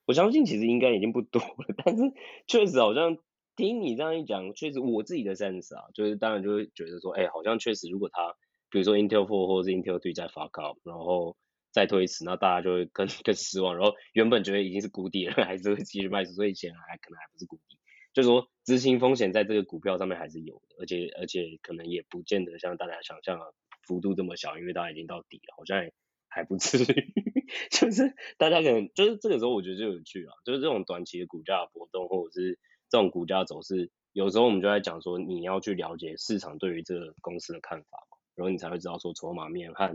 我相信其实应该已经不多了，但是确实好像听你这样一讲，确实我自己的 sense 啊，就是当然就会觉得说，哎、好像确实如果他比如说 Intel Four 或者是 Intel 3再 fuck up，然后再推迟，那大家就会更更失望，然后原本觉得已经是谷底了，还是会继续卖出，所以显然还可能还不是谷底，就是说执行风险在这个股票上面还是有的，而且而且可能也不见得像大家想象的。幅度这么小，因为大家已经到底了，好像还不至于，就是大家可能就是这个时候，我觉得就有趣了，就是这种短期的股价波动，或者是这种股价走势，有时候我们就在讲说，你要去了解市场对于这个公司的看法嘛，然后你才会知道说筹码面和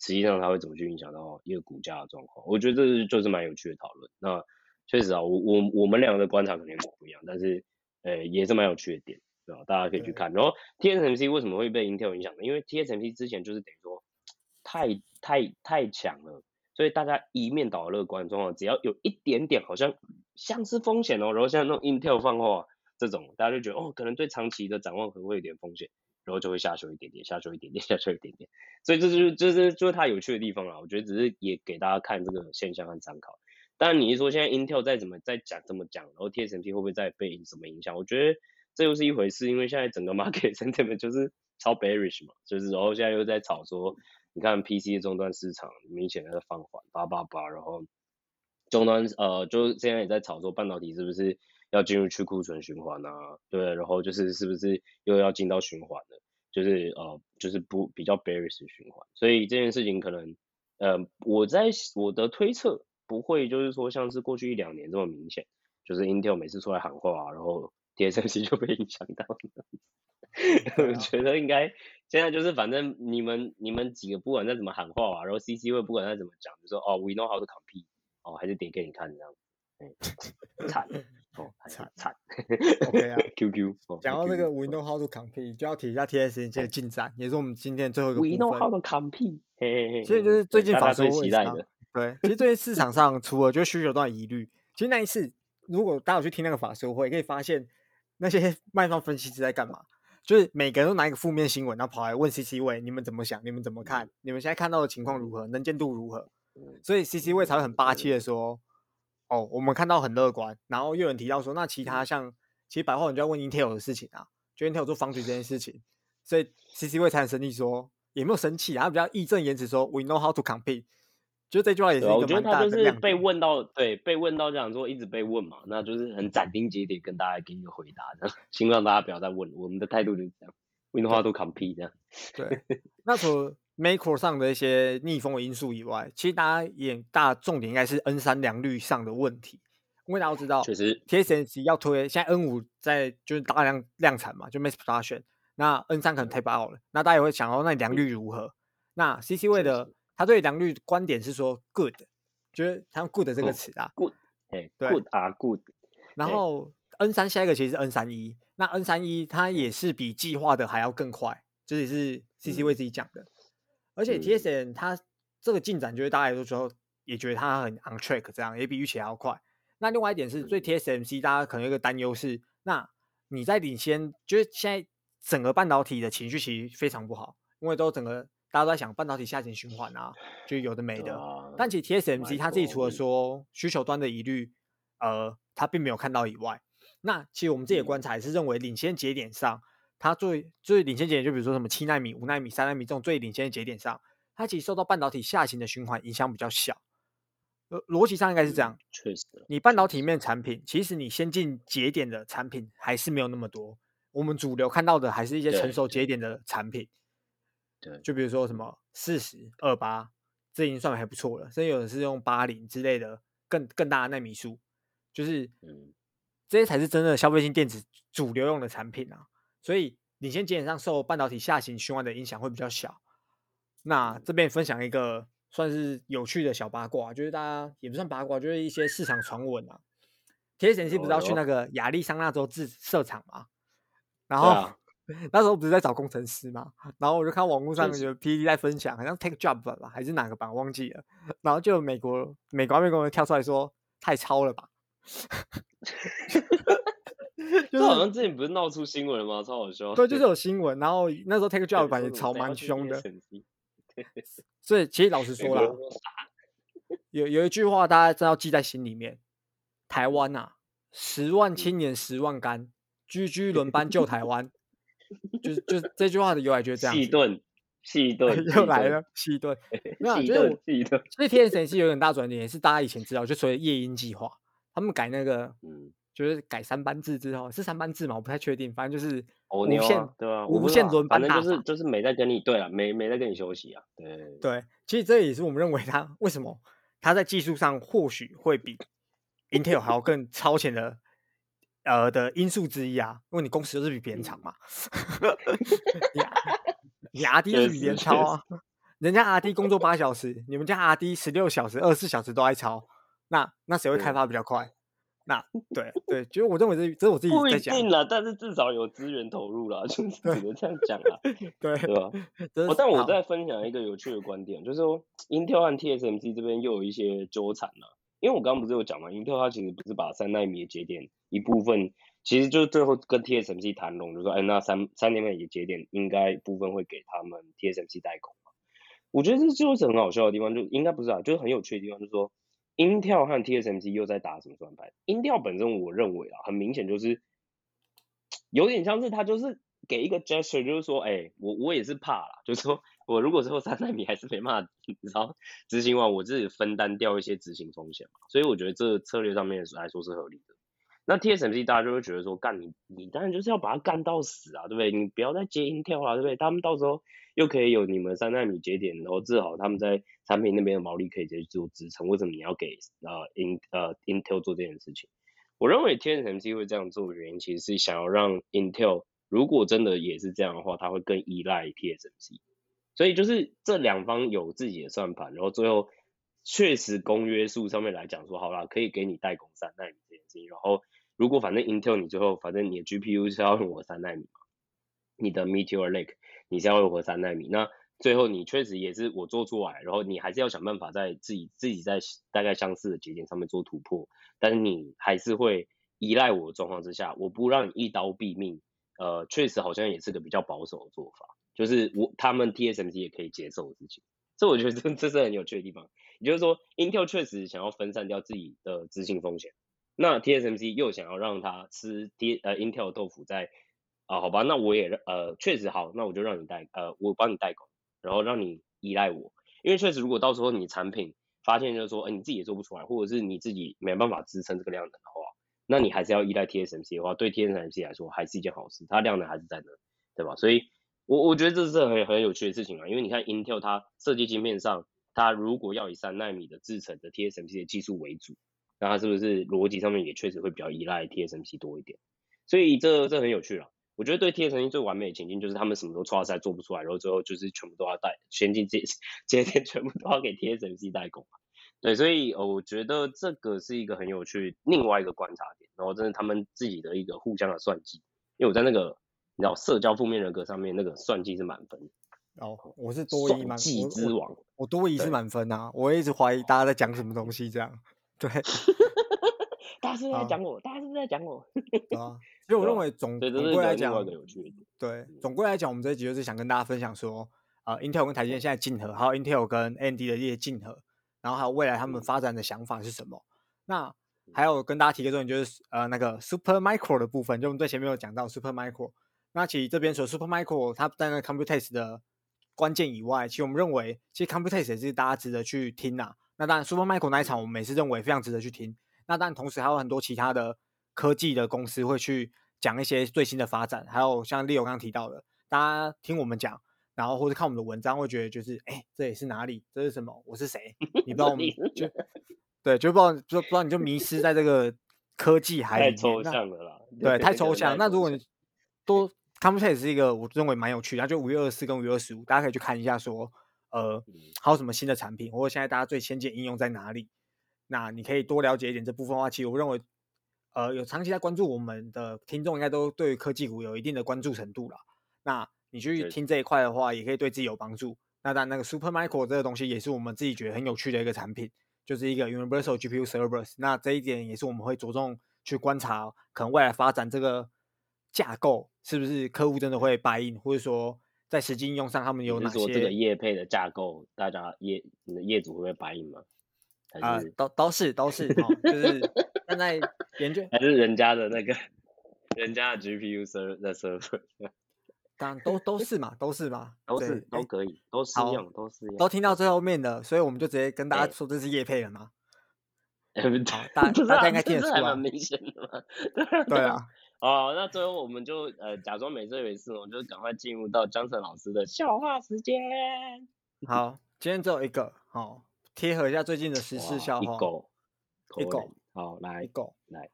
实际上它会怎么去影响到一个股价的状况。我觉得这是就是蛮有趣的讨论。那确实啊，我我我们两个的观察可能不一样，但是呃也是蛮有趣的点。对吧？大家可以去看。然后 TSMC 为什么会被 Intel 影响呢？因为 TSMC 之前就是等于说太太太强了，所以大家一面倒乐观状况，只要有一点点好像像是风险哦，然后像那种 Intel 放话这种，大家就觉得哦，可能对长期的展望可能会有点风险，然后就会下修一点点，下修一点点，下修一点点。所以这就是就是就是它有趣的地方啦。我觉得只是也给大家看这个现象和参考。但你一说现在 Intel 再怎么再讲怎么讲，然后 TSMC 会不会再被什么影响？我觉得。这又是一回事，因为现在整个 market sentiment 就是超 bearish 嘛，就是然后现在又在炒说，你看 PC 的终端市场明显的在放缓，叭叭叭，然后终端呃，就现在也在炒作半导体是不是要进入去库存循环啊？对，然后就是是不是又要进到循环了？就是呃就是不比较 bearish 循环，所以这件事情可能呃我在我的推测不会就是说像是过去一两年这么明显，就是 Intel 每次出来喊话，然后 TSMC 就被影响到了。我觉得应该现在就是反正你们你们几个不管再怎么喊话啊，然后 CC 会不管再怎么讲，就说哦 we know how to compete，哦还是点给你看这样，哎 惨。哦惨。惨，OK 啊。QQ，讲到这个 we know how to compete 就要提一下 TSMC 的进展，也是我们今天最后一个。We know how to compete，嘿嘿嘿，所以就是最近法说会上，对，其实最近市场上除了就是需求端疑虑，其实那一次如果大家有去听那个法说会，可以发现那些 卖方分析师在干嘛。就是每个人都拿一个负面新闻，然后跑来问 CC 位，你们怎么想？你们怎么看？你们现在看到的情况如何？能见度如何？所以 CC 位才会很霸气的说：“哦，我们看到很乐观。”然后又有人提到说：“那其他像，其实白话文就要问 Intel 的事情啊，就 Intel 做 foundry 这件事情。”所以 CC 位才很生气说：“也没有生气，然后比较义正言辞说：‘We know how to compete。’”就这句话也是。我觉得他就是被问到，对，被问到这样说，一直被问嘛，那就是很斩钉截铁跟大家给一个回答，这样，希望大家不要再问。我们的态度就是这样，We know how to compete 这样。对，那除了 macro 上的一些逆风的因素以外，其实大家也大重点应该是 N 三良率上的问题，因为大家都知道，确实 TSMC 要推，现在 N 五在就是大量量产嘛，就 mass production，那 N 三可能 tape out 了，那大家也会想到那良率如何？那 CC 位的。他对良率观点是说 good，就是他用 good 这个词啊，good，哎，对，good 啊 good。然后 N 三下一个其实是 N 三一，那 N 三一它也是比计划的还要更快，这也是 CC 为自己讲的。嗯、而且 TSM 它这个进展，就是大家都说也觉得它很 on track，这样也比预期还要快。那另外一点是，对 TSMC 大家可能有一个担忧是，那你在领先，就是现在整个半导体的情绪其实非常不好，因为都整个。大家都在想半导体下行循环啊，就有的没的。啊、但其实 TSMC 他自己除了说需求端的疑虑，呃，他并没有看到以外，那其实我们自己的观察也是认为领先节点上，它最最领先节点，就比如说什么七纳米、五纳米、三纳米这种最领先的节点上，它其实受到半导体下行的循环影响比较小。呃，逻辑上应该是这样。确实，你半导体面产品，其实你先进节点的产品还是没有那么多。我们主流看到的还是一些成熟节点的产品。就比如说什么四十二八，这已经算还不错了。甚至有的是用八零之类的更更大的纳米数，就是这些才是真正的消费性电子主流用的产品啊。所以领先节点上受半导体下行循环的影响会比较小。那这边分享一个算是有趣的小八卦，就是大家也不算八卦，就是一些市场传闻啊。TSMC 不是要去那个亚利桑那州自设厂吗？然后。那时候不是在找工程师嘛，然后我就看网络上有 PPT 在分享，好像 Take Job 吧，还是哪个版忘记了。然后就有美国美国那边工人跳出来说太超了吧，就是好像之前不是闹出新闻了吗？超好笑。对，就是有新闻。然后那时候 Take Job 版也炒蛮凶的。所以其实老实 说啦，有有一句话大家真要记在心里面：台湾呐、啊，十万青年十万干，居居轮班救台湾。就是就是这句话的由来就是这样。细 盾，细盾又来了，细盾。没有，就是细盾。所以 TSMC 有点大转点，也是大家以前知道，就所谓夜莺计划，他们改那个，嗯，就是改三班制之后，是三班制嘛？我不太确定，反正就是无限，对吧？无限轮班，反正就是就是没在跟你对啊，没没在跟你休息啊。对对，其实这也是我们认为他为什么他在技术上或许会比 Intel 还要更超前的。呃的因素之一啊，因为你工时都是比别人长嘛，你 RD 是比别人超啊，人家 RD 工作八小时，你们家 RD 十六小时、二十四小时都在超，那那谁会开发比较快？那对对，就是我认为这这是我自己在讲，定啦，但是至少有资源投入了，就是只能这样讲了，对对吧？哦，但我再分享一个有趣的观点，就是说 Intel 和 TSMC 这边又有一些纠缠了。因为我刚刚不是有讲嘛，Intel 它其实不是把三纳米的节点一部分，其实就是最后跟 TSMC 谈拢，就说，哎，那三三纳米的节点应该部分会给他们 TSMC 代工嘛。我觉得这就是很好笑的地方，就应该不是啊，就是很有趣的地方，就是说 Intel 和 TSMC 又在打什么算盘？Intel 本身我认为啊，很明显就是有点像是他就是给一个 gesture，就是说，哎，我我也是怕啦，就是说。我如果之后三纳米还是没办法，你知道执行完，我自己分担掉一些执行风险嘛，所以我觉得这策略上面来说是合理的。那 TSMC 大家就会觉得说，干你你当然就是要把它干到死啊，对不对？你不要再接 Intel 啊，对不对？他们到时候又可以有你们三纳米节点，然后治好他们在产品那边的毛利可以直接做支撑。为什么你要给呃 In 呃 Intel 做这件事情？我认为 TSMC 会这样做的原因，其实是想要让 Intel 如果真的也是这样的话，它会更依赖 TSMC。所以就是这两方有自己的算盘，然后最后确实公约数上面来讲说，好啦，可以给你代工三纳米这件事情，然后。如果反正 Intel 你最后反正你的 GPU 是要用我三纳米嘛，你的 Meteor Lake 你是要用我三纳米，那最后你确实也是我做出来，然后你还是要想办法在自己自己在大概相似的节点上面做突破，但是你还是会依赖我的状况之下，我不让你一刀毙命，呃，确实好像也是个比较保守的做法，就是我他们 TSMC 也可以接受的事情，这我觉得这这是很有趣的地方，也就是说 Intel 确实想要分散掉自己的资金风险。那 TSMC 又想要让他吃 T 呃 Intel 豆腐在啊，好吧，那我也呃确实好，那我就让你代呃我帮你代工，然后让你依赖我，因为确实如果到时候你产品发现就是说，哎、你自己也做不出来，或者是你自己没办法支撑这个量能的话，那你还是要依赖 TSMC 的话，对 TSMC 来说还是一件好事，它量能还是在那，对吧？所以我我觉得这是很很有趣的事情啊，因为你看 Intel 它设计晶片上，它如果要以三纳米的制程的 TSMC 的技术为主。那它是不是逻辑上面也确实会比较依赖 TSMC 多一点？所以这这很有趣了。我觉得对 TSMC 最完美的情境就是他们什么都出来做不出来，然后最后就是全部都要带先进节节点全部都要给 TSMC 代工。对，所以我觉得这个是一个很有趣另外一个观察点。然后真的他们自己的一个互相的算计，因为我在那个你知道社交负面人格上面那个算计是满分。哦，我是多疑满计之王，我，我，我多疑是满分啊。我一直怀疑大家在讲什么东西这样。对，大家是不是在讲我，大家是在讲我。啊，所以我认为总总归来讲，对，嗯、总归来讲，我们这一集就是想跟大家分享说，啊、呃、Intel 跟台积电现在竞合，还有 Intel 跟 AMD 的一些竞合，然后还有未来他们发展的想法是什么？那还有跟大家提个重点，就是呃那个 Super Micro 的部分，就我们最前面有讲到 Super Micro。那其实这边说 Super Micro 它在那个 Computex 的关键以外，其实我们认为，其实 Computex 也是大家值得去听呐。那当然，Super Micro 那一场我们也是认为非常值得去听。那当然，同时还有很多其他的科技的公司会去讲一些最新的发展，还有像 Leo 刚刚提到的，大家听我们讲，然后或者看我们的文章，会觉得就是，哎、欸，这里是哪里？这是什么？我是谁？你不知道我们 就对，就不知道，就不知道你就迷失在这个科技海里面。太抽象了啦。对，太抽象。那如果你多 Computex 是一个我认为蛮有趣的，就五月二十四跟五月二十五，大家可以去看一下说。呃，还有什么新的产品，或者现在大家最先进应用在哪里？那你可以多了解一点这部分的话，其实我认为，呃，有长期在关注我们的听众，应该都对科技股有一定的关注程度了。那你去听这一块的话，也可以对自己有帮助。那当然，那个 Super Micro 这个东西也是我们自己觉得很有趣的一个产品，就是一个 Universal GPU Servers。那这一点也是我们会着重去观察，可能未来发展这个架构是不是客户真的会 buy in，或者说。在实际应用上，他们有哪些？说这个业配的架构，大家业你的业主会不会反应吗？啊，都都是都是，都是哦、就是现在研究还是人家的那个人家的 GPU server 的 server，当然都都是嘛，都是嘛，都是都可以，都适用，都适用。都听到最后面的，所以我们就直接跟大家说这是业配了嘛。哎、大大家应该听得出来，蛮明显的嘛。对啊。哦，那最后我们就呃假装没这回事，我们就赶快进入到江晨老师的笑话时间。好，今天只有一个，好贴合一下最近的时事笑话。一狗，一狗，好来，一狗来。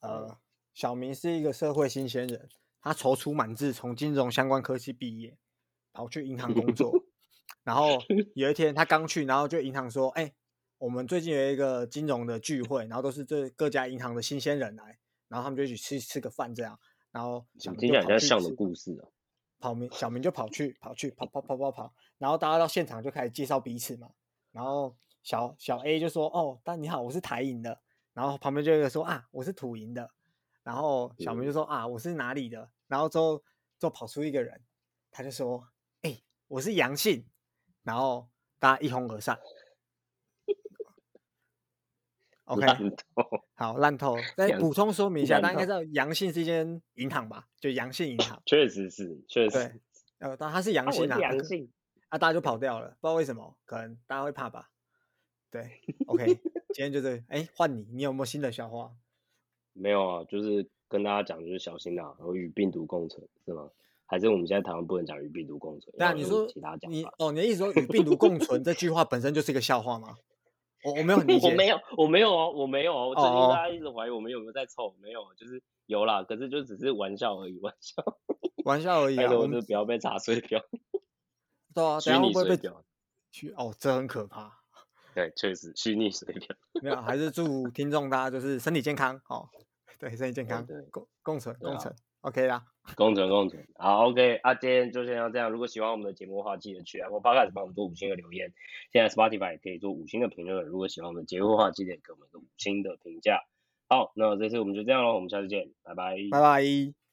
呃，小明是一个社会新鲜人，他踌躇满志，从金融相关科系毕业，跑去银行工作。然后有一天他刚去，然后就银行说：“哎、欸，我们最近有一个金融的聚会，然后都是这各家银行的新鲜人来。”然后他们就一起吃吃个饭，这样。然后小明就跑去像的故事啊。跑明小明就跑去跑去跑跑跑跑跑，然后大家到现场就开始介绍彼此嘛。然后小小 A 就说：“哦，大你好，我是台银的。”然后旁边就有一个说：“啊，我是土银的。”然后小明就说：“啊，我是哪里的？”然后之后就跑出一个人，他就说：“哎，我是阳性。”然后大家一哄而散。OK，好 烂透。再补充说明一下，大家应该知道阳性是一间银行吧？就阳性银行。确实是，确实。对，呃，但它是阳性啊，阳信啊，大家就跑掉了，不知道为什么，可能大家会怕吧？对，OK，今天就是，哎，换你，你有没有新的笑话？没有啊，就是跟大家讲，就是小心啊，然后与病毒共存是吗？还是我们现在台湾不能讲与病毒共存？那你说其他讲你哦，你的意思说与病毒共存这句话本身就是一个笑话吗？我我没有很理 解，我没有，我没有哦，我没有哦，我最近大家一直怀疑我们有没有在凑，没有，就是有啦，可是就只是玩笑而已，玩笑，玩笑而已啊，我们就不要被查水表。对啊，虚拟水表，虚哦，这很可怕。对，确实虚拟水表。没有，还是祝听众大家就是身体健康哦。对，身体健康，共共存共存，OK 啦。共存共存，好，OK，啊，今天就先要这样。如果喜欢我们的节目的话，记得去 Apple Podcast 帮我们做五星的留言。现在 Spotify 也可以做五星的评论。如果喜欢我们的节目的话，记得给我们一个五星的评价。好，那这次我们就这样喽，我们下次见，拜拜，拜拜。